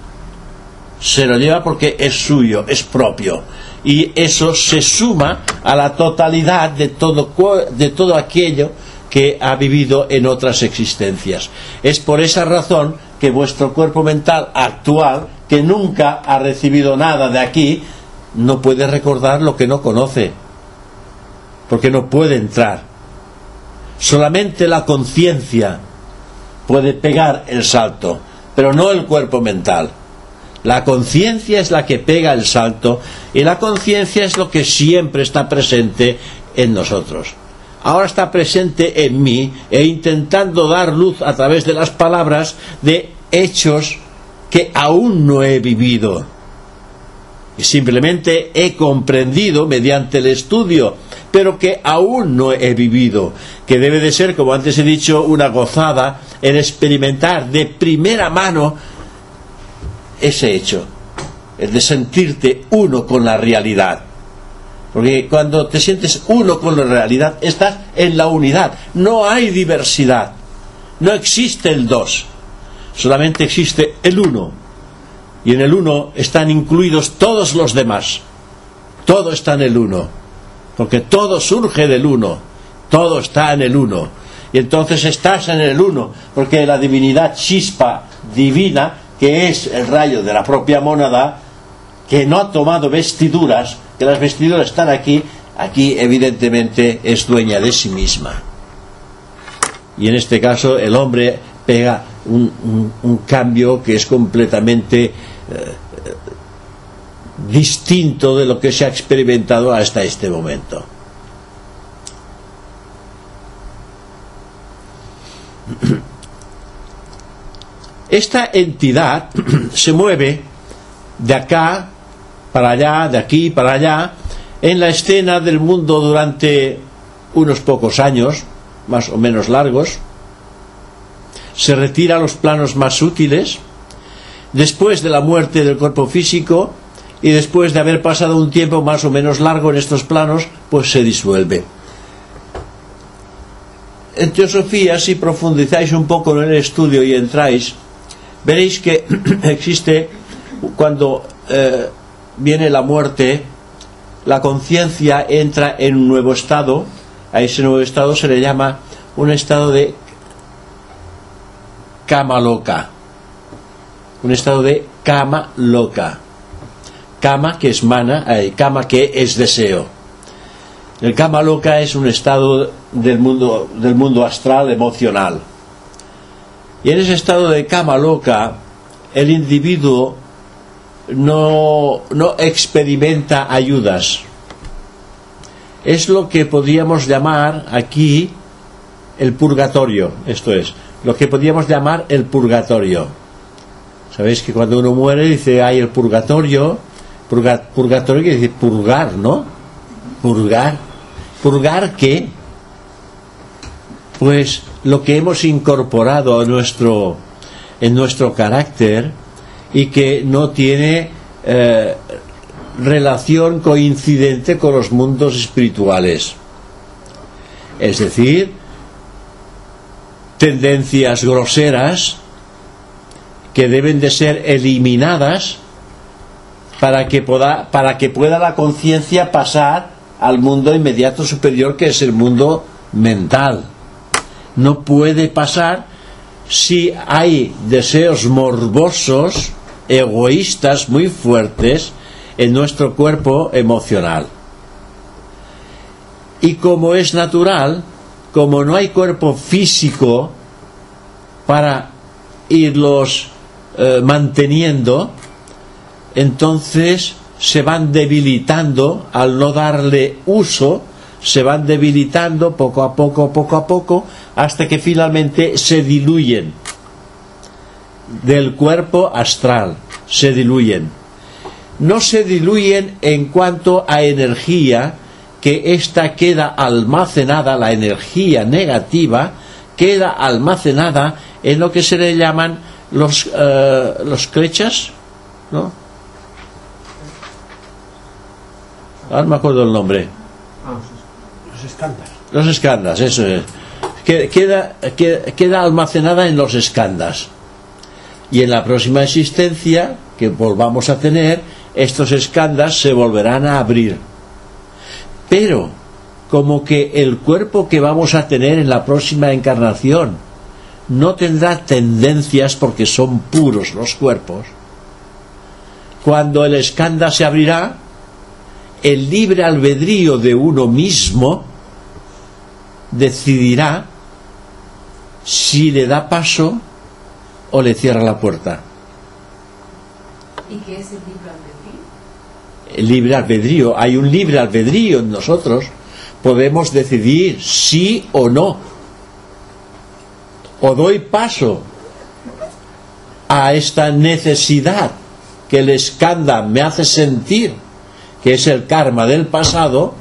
Se lo lleva porque es suyo, es propio. Y eso se suma a la totalidad de todo, de todo aquello que ha vivido en otras existencias. Es por esa razón que vuestro cuerpo mental actual, que nunca ha recibido nada de aquí, no puede recordar lo que no conoce, porque no puede entrar Solamente la conciencia puede pegar el salto, pero no el cuerpo mental. La conciencia es la que pega el salto y la conciencia es lo que siempre está presente en nosotros. Ahora está presente en mí e intentando dar luz a través de las palabras de hechos que aún no he vivido. Y simplemente he comprendido mediante el estudio pero que aún no he vivido, que debe de ser, como antes he dicho, una gozada en experimentar de primera mano ese hecho, el de sentirte uno con la realidad. Porque cuando te sientes uno con la realidad, estás en la unidad. No hay diversidad. No existe el dos. Solamente existe el uno. Y en el uno están incluidos todos los demás. Todo está en el uno porque todo surge del uno, todo está en el uno. Y entonces estás en el uno, porque la divinidad chispa divina, que es el rayo de la propia mónada, que no ha tomado vestiduras, que las vestiduras están aquí, aquí evidentemente es dueña de sí misma. Y en este caso el hombre pega un, cambio que es completamente eh, distinto de lo que se ha experimentado hasta este momento. Esta entidad [clears throat] se mueve de acá para allá, de aquí para allá, en la escena del mundo durante unos pocos años, más o menos largos, se retira a los planos más útiles, después de la muerte del cuerpo físico, y después de haber pasado un tiempo más o menos largo en estos planos, pues se disuelve. En teosofía, si profundizáis un poco en el estudio y entráis, veréis que [clears throat] existe cuando eh, viene la muerte, la conciencia entra en un nuevo estado, a ese nuevo estado se le llama un estado de cama loca, un estado de cama loca Kama, que es mana, eh, kama, que es deseo. El kama loca es un estado del mundo, del mundo astral emocional. Y en ese estado de kama loca, el individuo no, no experimenta ayudas. Es lo que podríamos llamar aquí el purgatorio, esto es, lo que podríamos llamar el purgatorio. Sabéis que cuando uno muere dice, hay el purgatorio, purgatorio quiere decir purgar, ¿no? Purgar. ¿Purgar qué? Pues lo que hemos incorporado a nuestro, en nuestro carácter y que no tiene eh, relación coincidente con los mundos espirituales. Es decir, tendencias groseras que deben de ser eliminadas para que pueda, para que pueda la conciencia pasar al mundo inmediato superior que es el mundo mental. No puede pasar si hay deseos morbosos, egoístas muy fuertes en nuestro cuerpo emocional. Y como es natural, como no hay cuerpo físico para irlos eh, manteniendo, entonces se van debilitando al no darle uso, se van debilitando poco a poco, poco a poco, hasta que finalmente se diluyen del cuerpo astral, se diluyen. No se diluyen en cuanto a energía, que ésta queda almacenada, la energía negativa, queda almacenada en lo que se le llaman los, eh, los crechas, ¿no? Ahora me acuerdo el nombre. los escándas. Los escandas, eso es. Queda, queda, almacenada en los escandas. Y en la próxima existencia que volvamos a tener, estos escandas se volverán a abrir. Pero, como que el cuerpo que vamos a tener en la próxima encarnación no tendrá tendencias porque son puros los cuerpos, cuando el escanda se abrirá, el libre albedrío de uno mismo decidirá si le da paso o le cierra la puerta. ¿Y qué es el libre albedrío? El libre albedrío, hay un libre albedrío en nosotros, podemos decidir sí o no. O doy paso a esta necesidad que el escándalo me hace sentir que es el karma del pasado,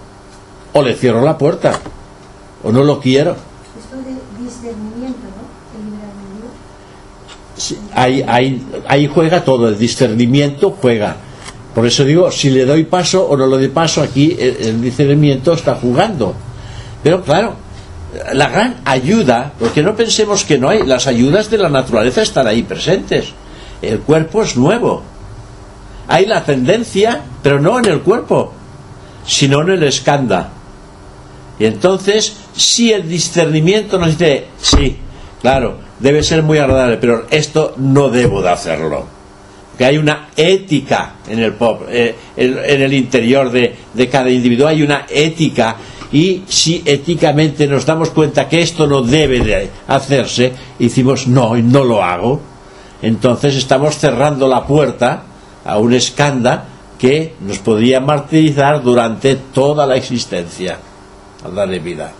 o le cierro la puerta, o no lo quiero. Esto de discernimiento, ¿no? ahí, ahí, ahí juega todo, el discernimiento juega. Por eso digo, si le doy paso o no le doy paso, aquí el, discernimiento está jugando. Pero claro, la gran ayuda, porque no pensemos que no hay, las ayudas de la naturaleza están ahí presentes. El cuerpo es nuevo, hay la tendencia, pero no en el cuerpo, sino en el escándalo. Y entonces, si el discernimiento nos dice, sí, claro, debe ser muy agradable, pero esto no debo de hacerlo. Que hay una ética en el, pop, eh, en, el interior de, cada individuo, hay una ética y si éticamente nos damos cuenta que esto no debe de hacerse, y decimos no, no lo hago, entonces estamos cerrando la puerta a un escándalo que nos podría martirizar durante toda la existencia al darle vida.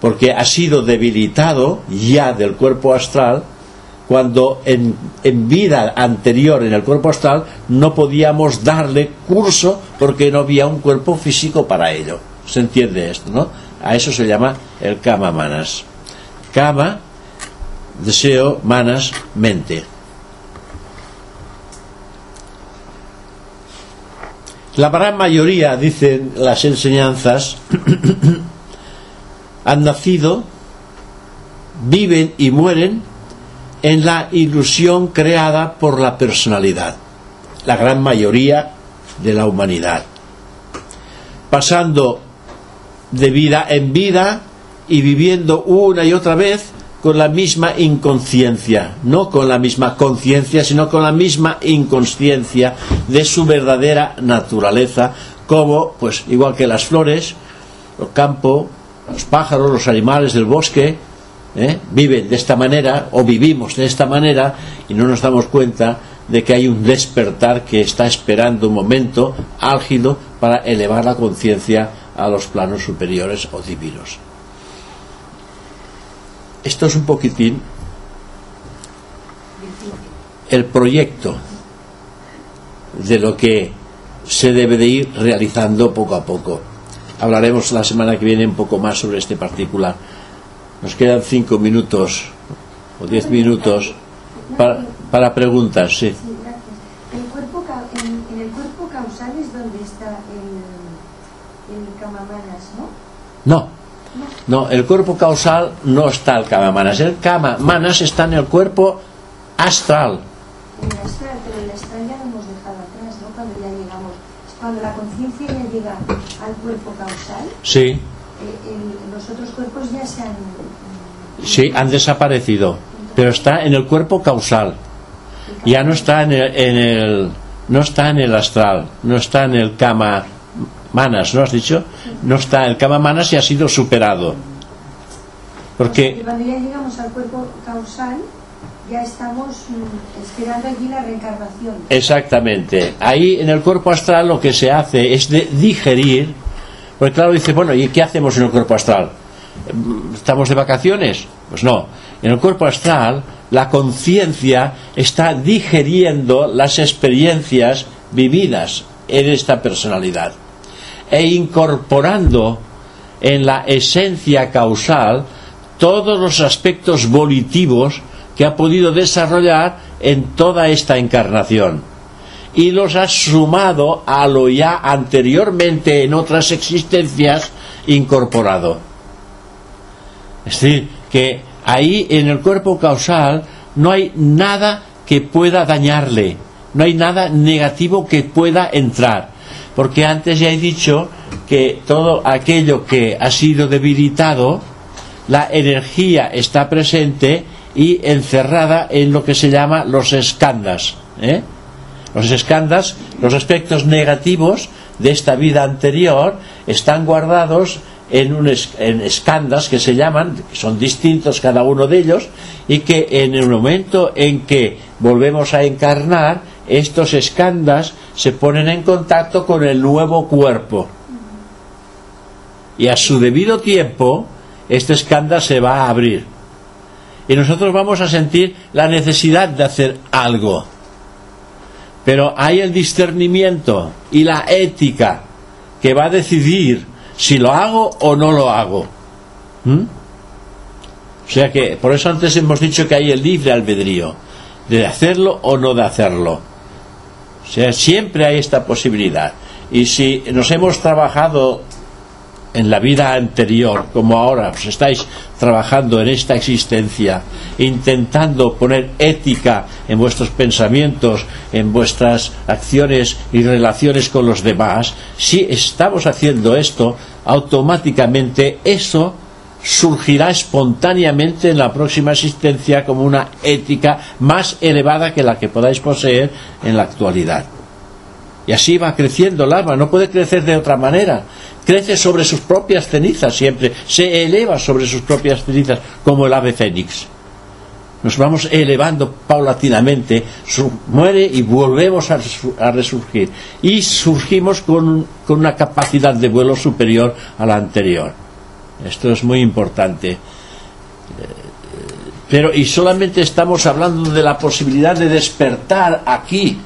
Porque ha sido debilitado ya del cuerpo astral cuando en, en, vida anterior en el cuerpo astral no podíamos darle curso porque no había un cuerpo físico para ello. ¿Se entiende esto, no? A eso se llama el kama manas. Kama, deseo, manas, mente. La gran mayoría, dicen las enseñanzas, [clears throat] han nacido, viven y mueren en la ilusión creada por la personalidad. La gran mayoría de la humanidad. Pasando de vida en vida y viviendo una y otra vez con la misma inconsciencia, no con la misma conciencia, sino con la misma inconsciencia de su verdadera naturaleza, como, pues, igual que las flores, el campo, los pájaros, los animales del bosque, ¿eh? viven de esta manera o vivimos de esta manera y no nos damos cuenta de que hay un despertar que está esperando un momento álgido para elevar la conciencia a los planos superiores o divinos. Esto es un poquitín el proyecto de lo que se debe de ir realizando poco a poco. Hablaremos la semana que viene un poco más sobre este particular. Nos quedan cinco minutos o diez minutos para, para preguntas, sí. ¿no? No, el cuerpo causal no está el kama manas. El kama manas está en el cuerpo astral. En el astral, pero el astral ya lo hemos dejado atrás, ¿no? Cuando ya llegamos, cuando la conciencia ya llega al cuerpo causal, Sí, eh, el- los otros cuerpos ya se han... sí, han desaparecido, pero está en el cuerpo causal. Ya no está en el, en el- no está en el astral, no está en el kama manas, ¿no has dicho? No está el kama manas y ha sido superado. Y Porque cuando ya llegamos al cuerpo causal, ya estamos mm, esperando allí la reencarnación. Exactamente. Ahí en el cuerpo astral lo que se hace es de digerir. Porque claro, dice, bueno, ¿y qué hacemos en el cuerpo astral? ¿Estamos de vacaciones? Pues no. En el cuerpo astral la conciencia está digeriendo las experiencias vividas en esta personalidad e incorporando en la esencia causal todos los aspectos volitivos que ha podido desarrollar en toda esta encarnación y los ha sumado a lo ya anteriormente en otras existencias incorporado. Es decir, que ahí en el cuerpo causal no hay nada que pueda dañarle, no hay nada negativo que pueda entrar, porque antes ya he dicho que todo aquello que ha sido debilitado, la energía está presente y encerrada en lo que se llama los escandas. ¿eh? Los escandas, los aspectos negativos de esta vida anterior, están guardados en, un escandas que se llaman, que son distintos cada uno de ellos, y que en el momento en que volvemos a encarnar, estos escandas se ponen en contacto con el nuevo cuerpo. Y a su debido tiempo, este escanda se va a abrir. Y nosotros vamos a sentir la necesidad de hacer algo. Pero hay el discernimiento y la ética que va a decidir si lo hago o no lo hago. ¿Mm? O sea que, por eso antes hemos dicho que hay el libre albedrío, de hacerlo o no de hacerlo. O sea, siempre hay esta posibilidad. Y si nos hemos trabajado en la vida anterior, como ahora os estáis trabajando en esta existencia, intentando poner ética en vuestros pensamientos, en vuestras acciones y relaciones con los demás, si estamos haciendo esto, automáticamente eso surgirá espontáneamente en la próxima existencia como una ética más elevada que la que podáis poseer en la actualidad. Y así va creciendo el alma, no puede crecer de otra manera. Crece sobre sus propias cenizas siempre, se eleva sobre sus propias cenizas como el ave fénix. Nos vamos elevando paulatinamente, muere y volvemos a resurgir. Y surgimos con, con una capacidad de vuelo superior a la anterior. Esto es muy importante. Eh, Pero, y solamente estamos hablando de la posibilidad de despertar aquí,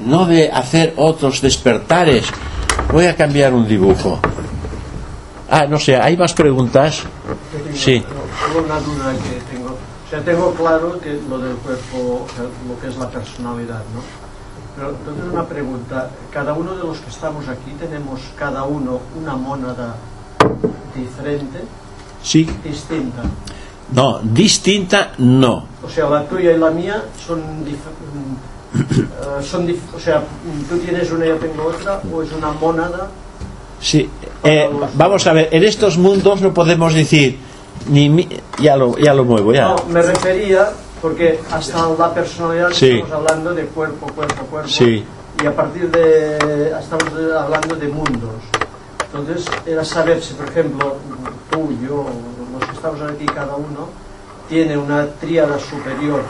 no de hacer otros despertares. Voy a cambiar un dibujo. Ah, no sé, ¿hay más preguntas? Sí. No, solo una duda que tengo. O sea, tengo claro que lo del cuerpo, lo que es la personalidad, ¿no? Pero entonces una pregunta. Cada uno de los que estamos aquí tenemos cada uno una mónada diferente, Sí. distinta. No, distinta no. O sea, la tuya y la mía son diferentes. son o sea, tú tienes una y yo tengo otra, o es una mónada. Sí. Eh, vamos a ver, en estos mundos no podemos decir ni mi- ya lo ya lo muevo ya. No, me refería, porque hasta la personalidad Sí. estamos hablando de cuerpo, cuerpo, cuerpo. Sí. Y a partir de. estamos hablando de mundos. Entonces, era saber si, por ejemplo, tú, yo, los que estamos aquí cada uno tiene una tríada superior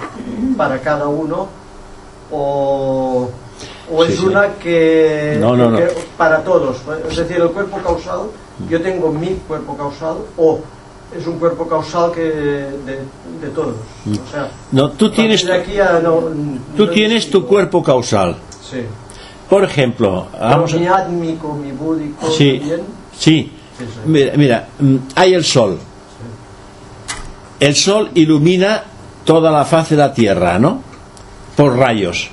para cada uno o, o es una que, no, no, que, para todos. Es decir, el cuerpo causal, yo tengo mi cuerpo causal o es un cuerpo causal que de, de todos. O sea, no, tú tienes, no, tú tienes tu cuerpo causal. Sí. Por ejemplo, vamos mi átmico, mi búdico, sí, también. Sí. Mira, mira, hay el sol. El sol ilumina toda la faz de la tierra, ¿no? Por rayos.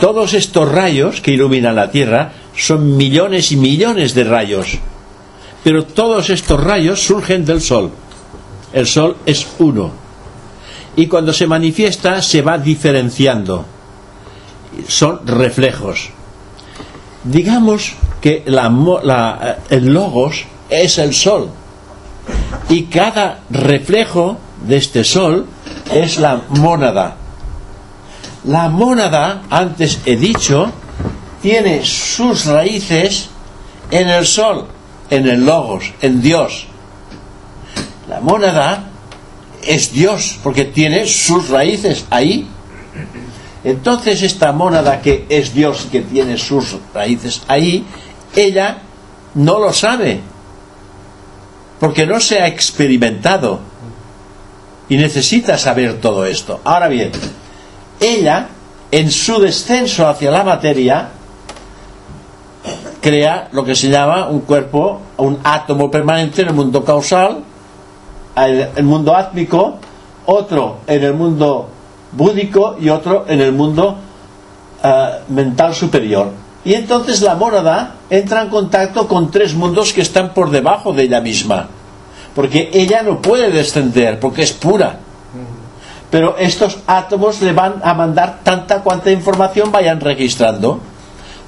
Todos estos rayos que iluminan la tierra son millones y millones de rayos. Pero todos estos rayos surgen del sol. El sol es uno. Y cuando se manifiesta se va diferenciando. Son reflejos. Digamos que la, la, el logos es el sol y cada reflejo de este sol es la mónada. La mónada, antes he dicho, tiene sus raíces en el sol, en el logos, en Dios. La mónada es Dios porque tiene sus raíces ahí. Entonces esta mónada que es Dios y que tiene sus raíces ahí, ella no lo sabe, porque no se ha experimentado y necesita saber todo esto. Ahora bien, ella, en su descenso hacia la materia, crea lo que se llama un cuerpo, un átomo permanente en el mundo causal, en el mundo átmico, otro en el mundo búdico y otro en el mundo uh, mental superior. Y entonces la mónada entra en contacto con tres mundos que están por debajo de ella misma. Porque ella no puede descender, porque es pura. Pero estos átomos le van a mandar tanta cuanta información vayan registrando.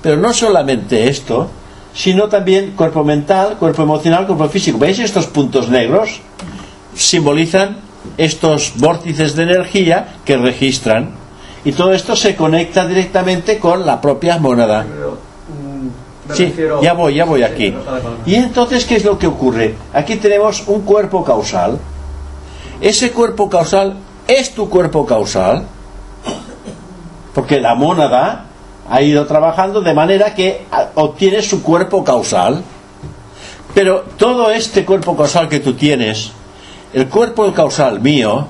Pero no solamente esto, sino también cuerpo mental, cuerpo emocional, cuerpo físico. ¿Veis estos puntos negros? Simbolizan estos vórtices de energía que registran y todo esto se conecta directamente con la propia mónada. Mm, Sí, ya voy, ya voy aquí. Y entonces, ¿qué es lo que ocurre? Aquí tenemos un cuerpo causal. Ese cuerpo causal es tu cuerpo causal, porque la mónada ha ido trabajando de manera que obtiene su cuerpo causal. Pero todo este cuerpo causal que tú tienes, el cuerpo causal mío,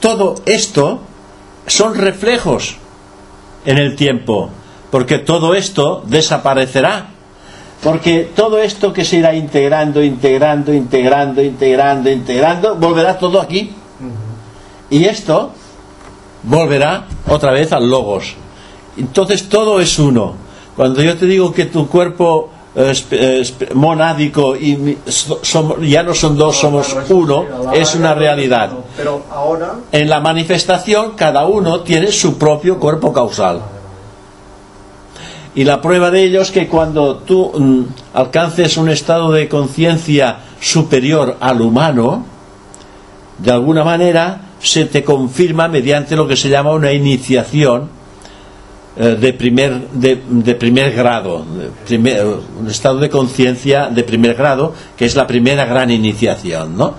todo esto son reflejos en el tiempo, porque todo esto desaparecerá. Porque todo esto que se irá integrando, integrando, integrando, integrando, integrando, volverá todo aquí. Y esto volverá otra vez al logos. Entonces todo es uno. Cuando yo te digo que tu cuerpo monádico y ya no son dos, somos uno, es una realidad. Pero ahora. En la manifestación, cada uno tiene su propio cuerpo causal. Y la prueba de ello es que cuando tú mm, alcances un estado de conciencia superior al humano, de alguna manera se te confirma mediante lo que se llama una iniciación de primer, de, de primer grado, primer, un estado de conciencia de primer grado, que es la primera gran iniciación, ¿no?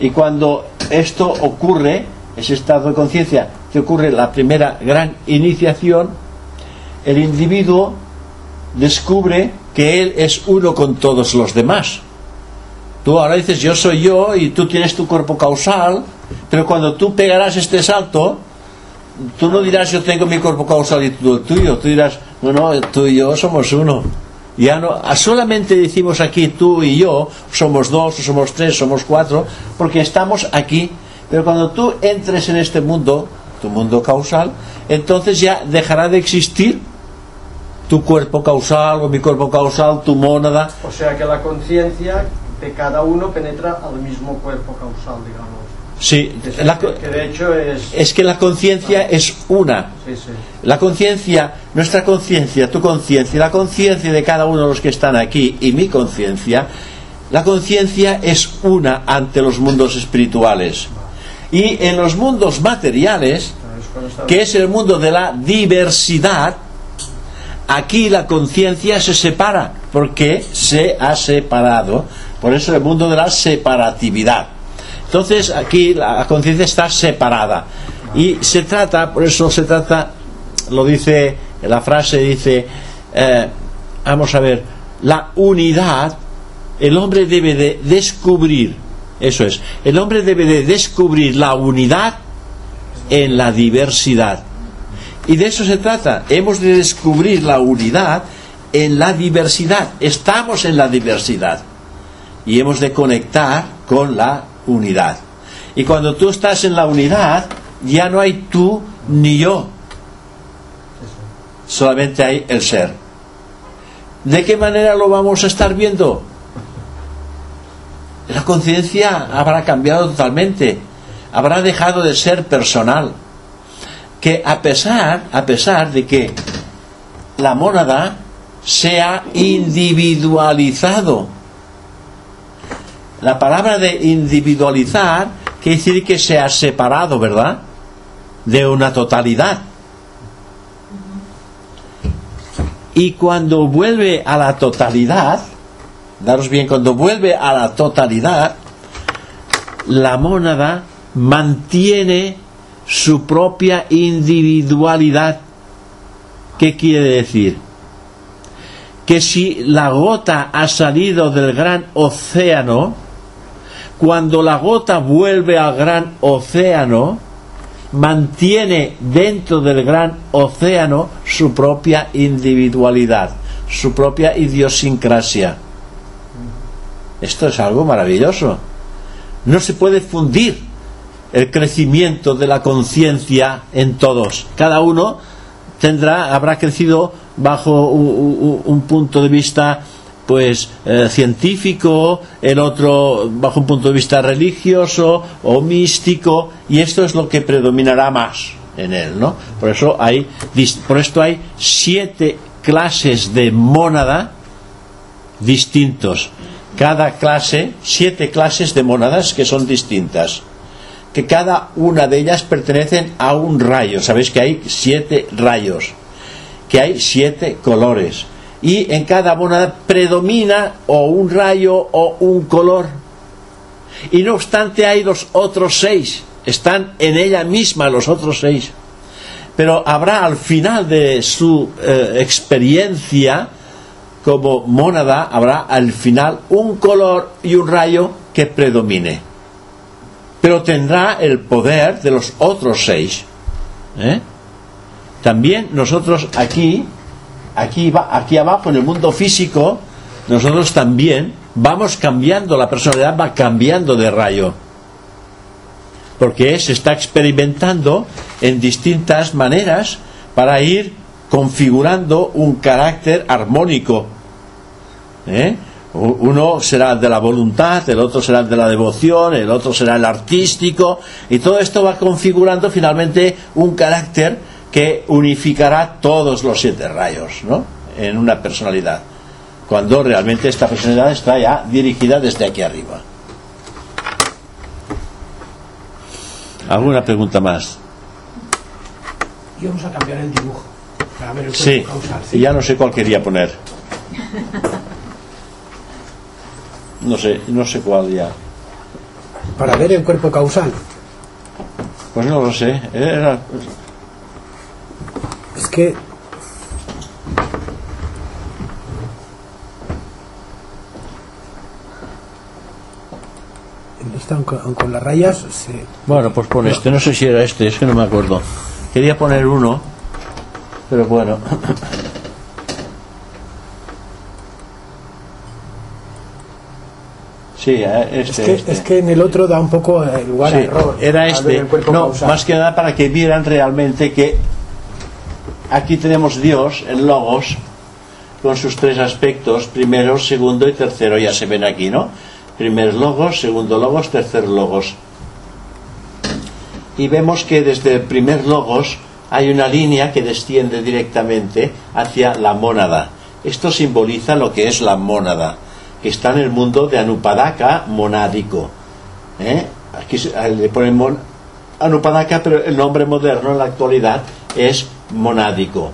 Y cuando esto ocurre, ese estado de conciencia, que ocurre la primera gran iniciación, el individuo descubre que él es uno con todos los demás. Tú ahora dices yo soy yo y tú tienes tu cuerpo causal, pero cuando tú pegarás este salto, tú no dirás yo tengo mi cuerpo causal y tú el tuyo, tú dirás, no, no, tú y yo somos uno. Ya no, solamente decimos aquí tú y yo, somos dos, somos tres, somos cuatro, porque estamos aquí. Pero cuando tú entres en este mundo, tu mundo causal, entonces ya dejará de existir tu cuerpo causal o mi cuerpo causal, tu mónada. O sea que la conciencia de cada uno penetra al mismo cuerpo causal, digamos. Sí, que, la, que de hecho es... es que la conciencia es una. Sí, sí. La conciencia, nuestra conciencia, tu conciencia, la conciencia de cada uno de los que están aquí y mi conciencia, la conciencia es una ante los mundos espirituales. Y en los mundos materiales, que es el mundo de la diversidad, aquí la conciencia se separa, porque se ha separado Por eso el mundo de la separatividad. Entonces aquí la conciencia está separada. Y se trata, por eso se trata, lo dice, la frase dice, eh, vamos a ver, la unidad, el hombre debe de descubrir, eso es, el hombre debe de descubrir la unidad en la diversidad. Y de eso se trata, hemos de descubrir la unidad en la diversidad, estamos en la diversidad y hemos de conectar con la unidad. Y cuando tú estás en la unidad, ya no hay tú ni yo, solamente hay el ser. ¿De qué manera lo vamos a estar viendo? La conciencia habrá cambiado totalmente, habrá dejado de ser personal. Que a pesar, a pesar de que la mónada sea individualizado, la palabra de individualizar quiere decir que se ha separado, ¿verdad? De una totalidad. Y cuando vuelve a la totalidad, daros bien, cuando vuelve a la totalidad, la mónada mantiene su propia individualidad. ¿Qué quiere decir? Que si la gota ha salido del gran océano, cuando la gota vuelve al gran océano, mantiene dentro del gran océano su propia individualidad, su propia idiosincrasia. Esto es algo maravilloso. No se puede fundir el crecimiento de la conciencia en todos. Cada uno tendrá, habrá crecido bajo un, un punto de vista pues eh, científico, el otro bajo un punto de vista religioso o místico, y esto es lo que predominará más en él, ¿no? Por eso hay, por esto hay siete clases de mónada distintos. Cada clase, siete clases de mónadas que son distintas. Que cada una de ellas pertenecen a un rayo. Sabéis que hay siete rayos. Que hay siete colores y en cada monada predomina o un rayo o un color. Y no obstante hay los otros seis, están en ella misma los otros seis. Pero habrá al final de su eh, experiencia como mónada, habrá al final un color y un rayo que predomine. Pero tendrá el poder de los otros seis. ¿eh? También nosotros aquí aquí, aquí abajo en el mundo físico, nosotros también vamos cambiando, la personalidad va cambiando de rayo. Porque se está experimentando en distintas maneras para ir configurando un carácter armónico. ¿Eh? Uno será de la voluntad, el otro será de la devoción, el otro será el artístico, y todo esto va configurando finalmente un carácter que unificará todos los siete rayos ¿no? en una personalidad, cuando realmente esta personalidad está ya dirigida desde aquí arriba. ¿Alguna pregunta más? Y vamos a cambiar el dibujo para ver el sí, causal. ¿sí? ya no sé cuál quería poner. No sé, no sé cuál ya. Para ver el cuerpo causal. Pues no lo sé. Era, es que con, con, las rayas se... bueno pues pon este no sé si era este es que no me acuerdo quería poner uno pero bueno [laughs] Sí, eh, este, es, que, este. es que en el otro da un poco lugar sí, error. Era este. No, causal. más que nada para que vieran realmente que aquí tenemos Dios, el Logos, con sus tres aspectos, primero, segundo y tercero, ya se ven aquí, ¿no? Primer Logos, segundo Logos, tercer Logos. Y vemos que desde el primer Logos hay una línea que desciende directamente hacia la mónada. Esto simboliza lo que es la mónada, que está en el mundo de Anupadaka monádico. ¿eh? Aquí le ponen Anupadaka, pero el nombre moderno en la actualidad es monádico.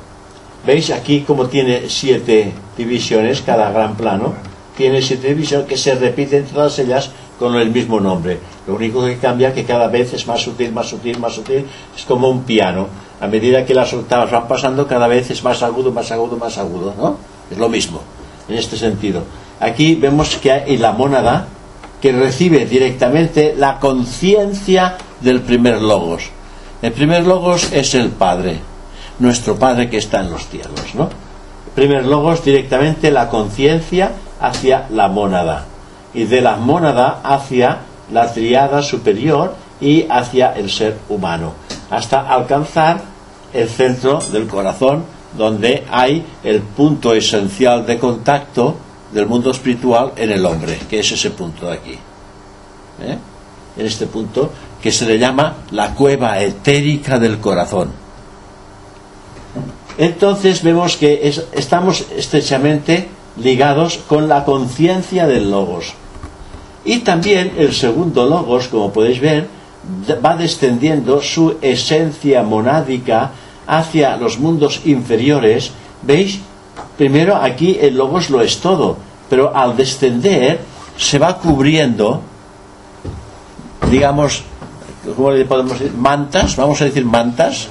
¿Veis aquí como tiene siete divisiones cada gran plano? tiene siete divisiones que se repiten todas ellas con el mismo nombre. Lo único que cambia es que cada vez es más sutil, más sutil, más sutil. Es como un piano. A medida que las octavas van pasando, cada vez es más agudo, más agudo, más agudo. ¿no? Es lo mismo, en este sentido. Aquí vemos que hay la mónada que recibe directamente la conciencia del primer logos. El primer logos es el Padre, nuestro Padre que está en los cielos, ¿no? Primer logos directamente la conciencia hacia la mónada y de la mónada hacia la triada superior y hacia el ser humano, hasta alcanzar el centro del corazón donde hay el punto esencial de contacto del mundo espiritual en el hombre, que es ese punto de aquí. ¿Eh? En este punto que se le llama la cueva etérica del corazón. Entonces vemos que estamos estrechamente ligados con la conciencia del logos. Y también el segundo logos, como podéis ver, va descendiendo su esencia monádica hacia los mundos inferiores. ¿Veis? Primero aquí el logos lo es todo, pero al descender se va cubriendo, digamos, ¿cómo le podemos decir? Mantas, vamos a decir mantas,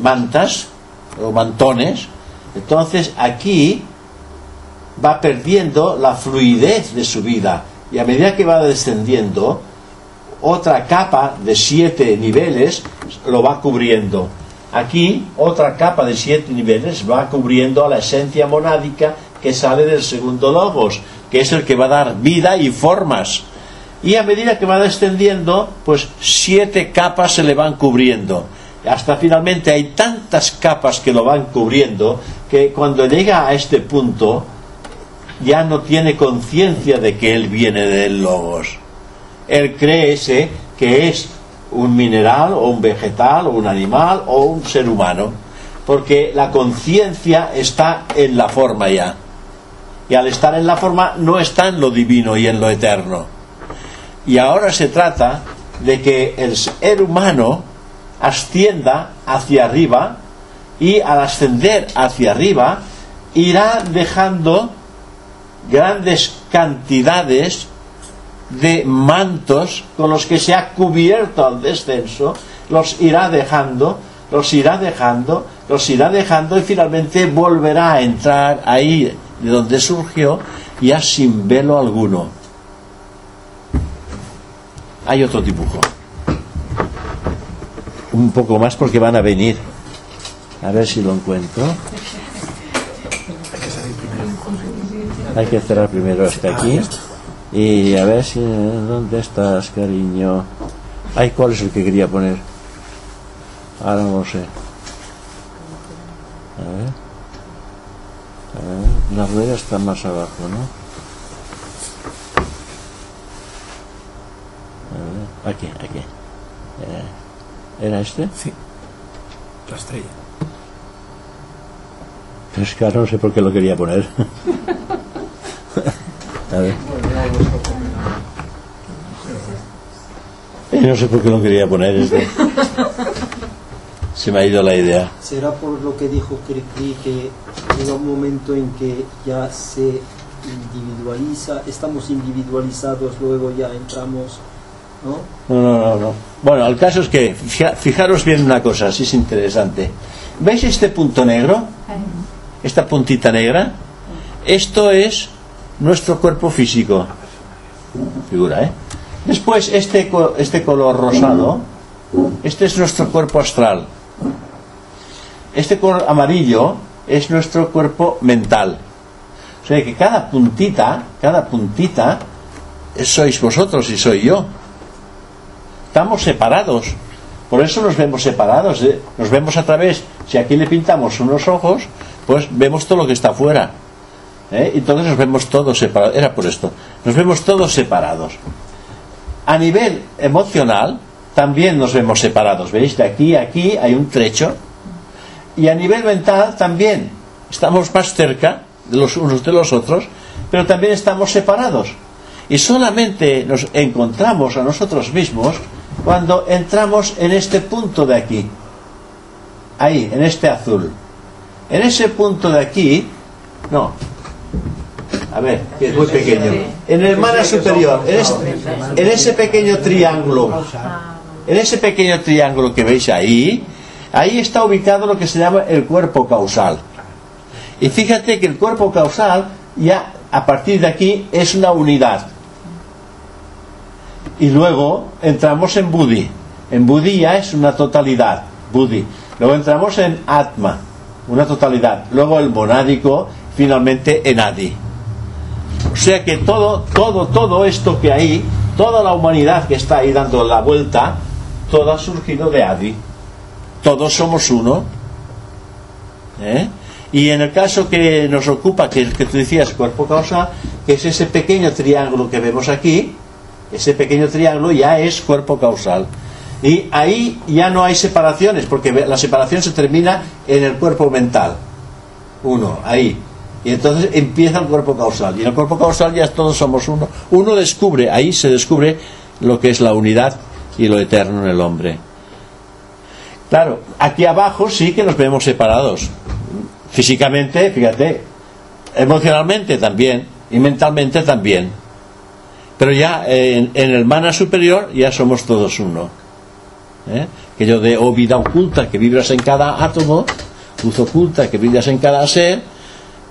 mantas o mantones. Entonces aquí va perdiendo la fluidez de su vida y a medida que va descendiendo, otra capa de siete niveles lo va cubriendo. Aquí otra capa de siete niveles va cubriendo a la esencia monádica que sale del segundo logos, que es el que va a dar vida y formas. Y a medida que va descendiendo, pues siete capas se le van cubriendo. Hasta finalmente hay tantas capas que lo van cubriendo que cuando llega a este punto, ya no tiene conciencia de que él viene del logos. Él cree ese que es un mineral o un vegetal o un animal o un ser humano, porque la conciencia está en la forma ya. Y al estar en la forma no está en lo divino y en lo eterno. Y ahora se trata de que el ser humano ascienda hacia arriba y al ascender hacia arriba irá dejando grandes cantidades de mantos con los que se ha cubierto al descenso, los irá dejando, los irá dejando, los irá dejando y finalmente volverá a entrar ahí de donde surgió ya sin velo alguno. Hay otro dibujo. Un poco más porque van a venir. A ver si lo encuentro. Hay que cerrar primero hasta aquí. Y a ver si. ¿Dónde estás, cariño? Ay, ¿cuál es el que quería poner? Ahora no lo sé. A ver. A. La rueda está más abajo, ¿no? A ver. Aquí, aquí. ¿Era este? Sí. La estrella. Es que ahora no sé por qué lo quería poner. [laughs] A ver. no sé por qué lo quería poner. Este. Se me ha ido la idea. ¿Será por lo que dijo Kirkri que llega un momento en que ya se individualiza, estamos individualizados, luego ya entramos, ¿no? No, no, no, Bueno, el caso es que, fijaros bien una cosa, si es interesante. ¿Veis este punto negro? Esta puntita negra. Esto es nuestro cuerpo físico. Figura, ¿eh? Después, este, este color rosado, este es nuestro cuerpo astral. Este color amarillo es nuestro cuerpo mental. O sea que cada puntita, cada puntita, sois vosotros y soy yo. Estamos separados. Por eso nos vemos separados. ¿eh? Nos vemos a través, si aquí le pintamos unos ojos, pues vemos todo lo que está afuera. ¿eh? Entonces nos vemos todos separados. Era por esto. Nos vemos todos separados. A nivel emocional, también nos vemos separados. ¿Veis? De aquí a aquí hay un trecho. Y a nivel mental también. Estamos más cerca de los unos de los otros, pero también estamos separados. Y solamente nos encontramos a nosotros mismos cuando entramos en este punto de aquí. Ahí, en este azul. En ese punto de aquí, no, A ver, que es muy pequeño. En el mana superior, en, ese pequeño triángulo, en ese pequeño triángulo que veis ahí, ahí está ubicado lo que se llama el cuerpo causal. Y fíjate que el cuerpo causal ya a partir de aquí es una unidad. Y luego entramos en Budi. En Budi ya es una totalidad. Budi. Luego entramos en Atma, una totalidad. Luego el monádico, finalmente en Adi. O sea que todo, todo, todo esto que hay, toda la humanidad que está ahí dando la vuelta, todo ha surgido de Adi. Todos somos uno. ¿Eh? Y en el caso que nos ocupa, que, que tú decías, cuerpo causa, que es ese pequeño triángulo que vemos aquí, ese pequeño triángulo ya es cuerpo causal. Y ahí ya no hay separaciones, porque la separación se termina en el cuerpo mental. Uno, ahí. Y entonces empieza el cuerpo causal. Y en el cuerpo causal ya todos somos uno. Uno descubre, ahí se descubre lo que es la unidad y lo eterno en el hombre. Claro, aquí abajo sí que nos vemos separados. Físicamente, fíjate, emocionalmente también y mentalmente también. Pero ya en, el mana superior ya somos todos uno. ¿Eh? Aquello de o oh, vida oculta que vibras en cada átomo, luz oculta que vibras en cada ser,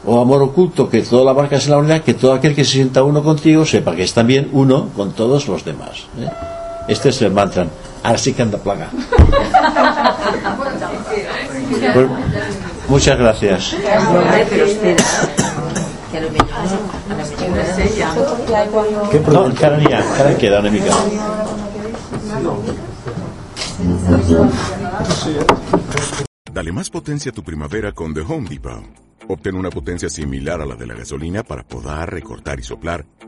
o amor oculto que todo la abarcas en la unidad, que todo aquel que se sienta uno contigo sepa que es también uno con todos los demás. ¿eh? Este es el mantra. Ahora sí que anda plaga. [laughs] Pues, muchas gracias. No, cara cara queda una mica. Dale más potencia a tu primavera con The Home Depot. Obtén una potencia similar a la de la gasolina para podar, recortar y soplar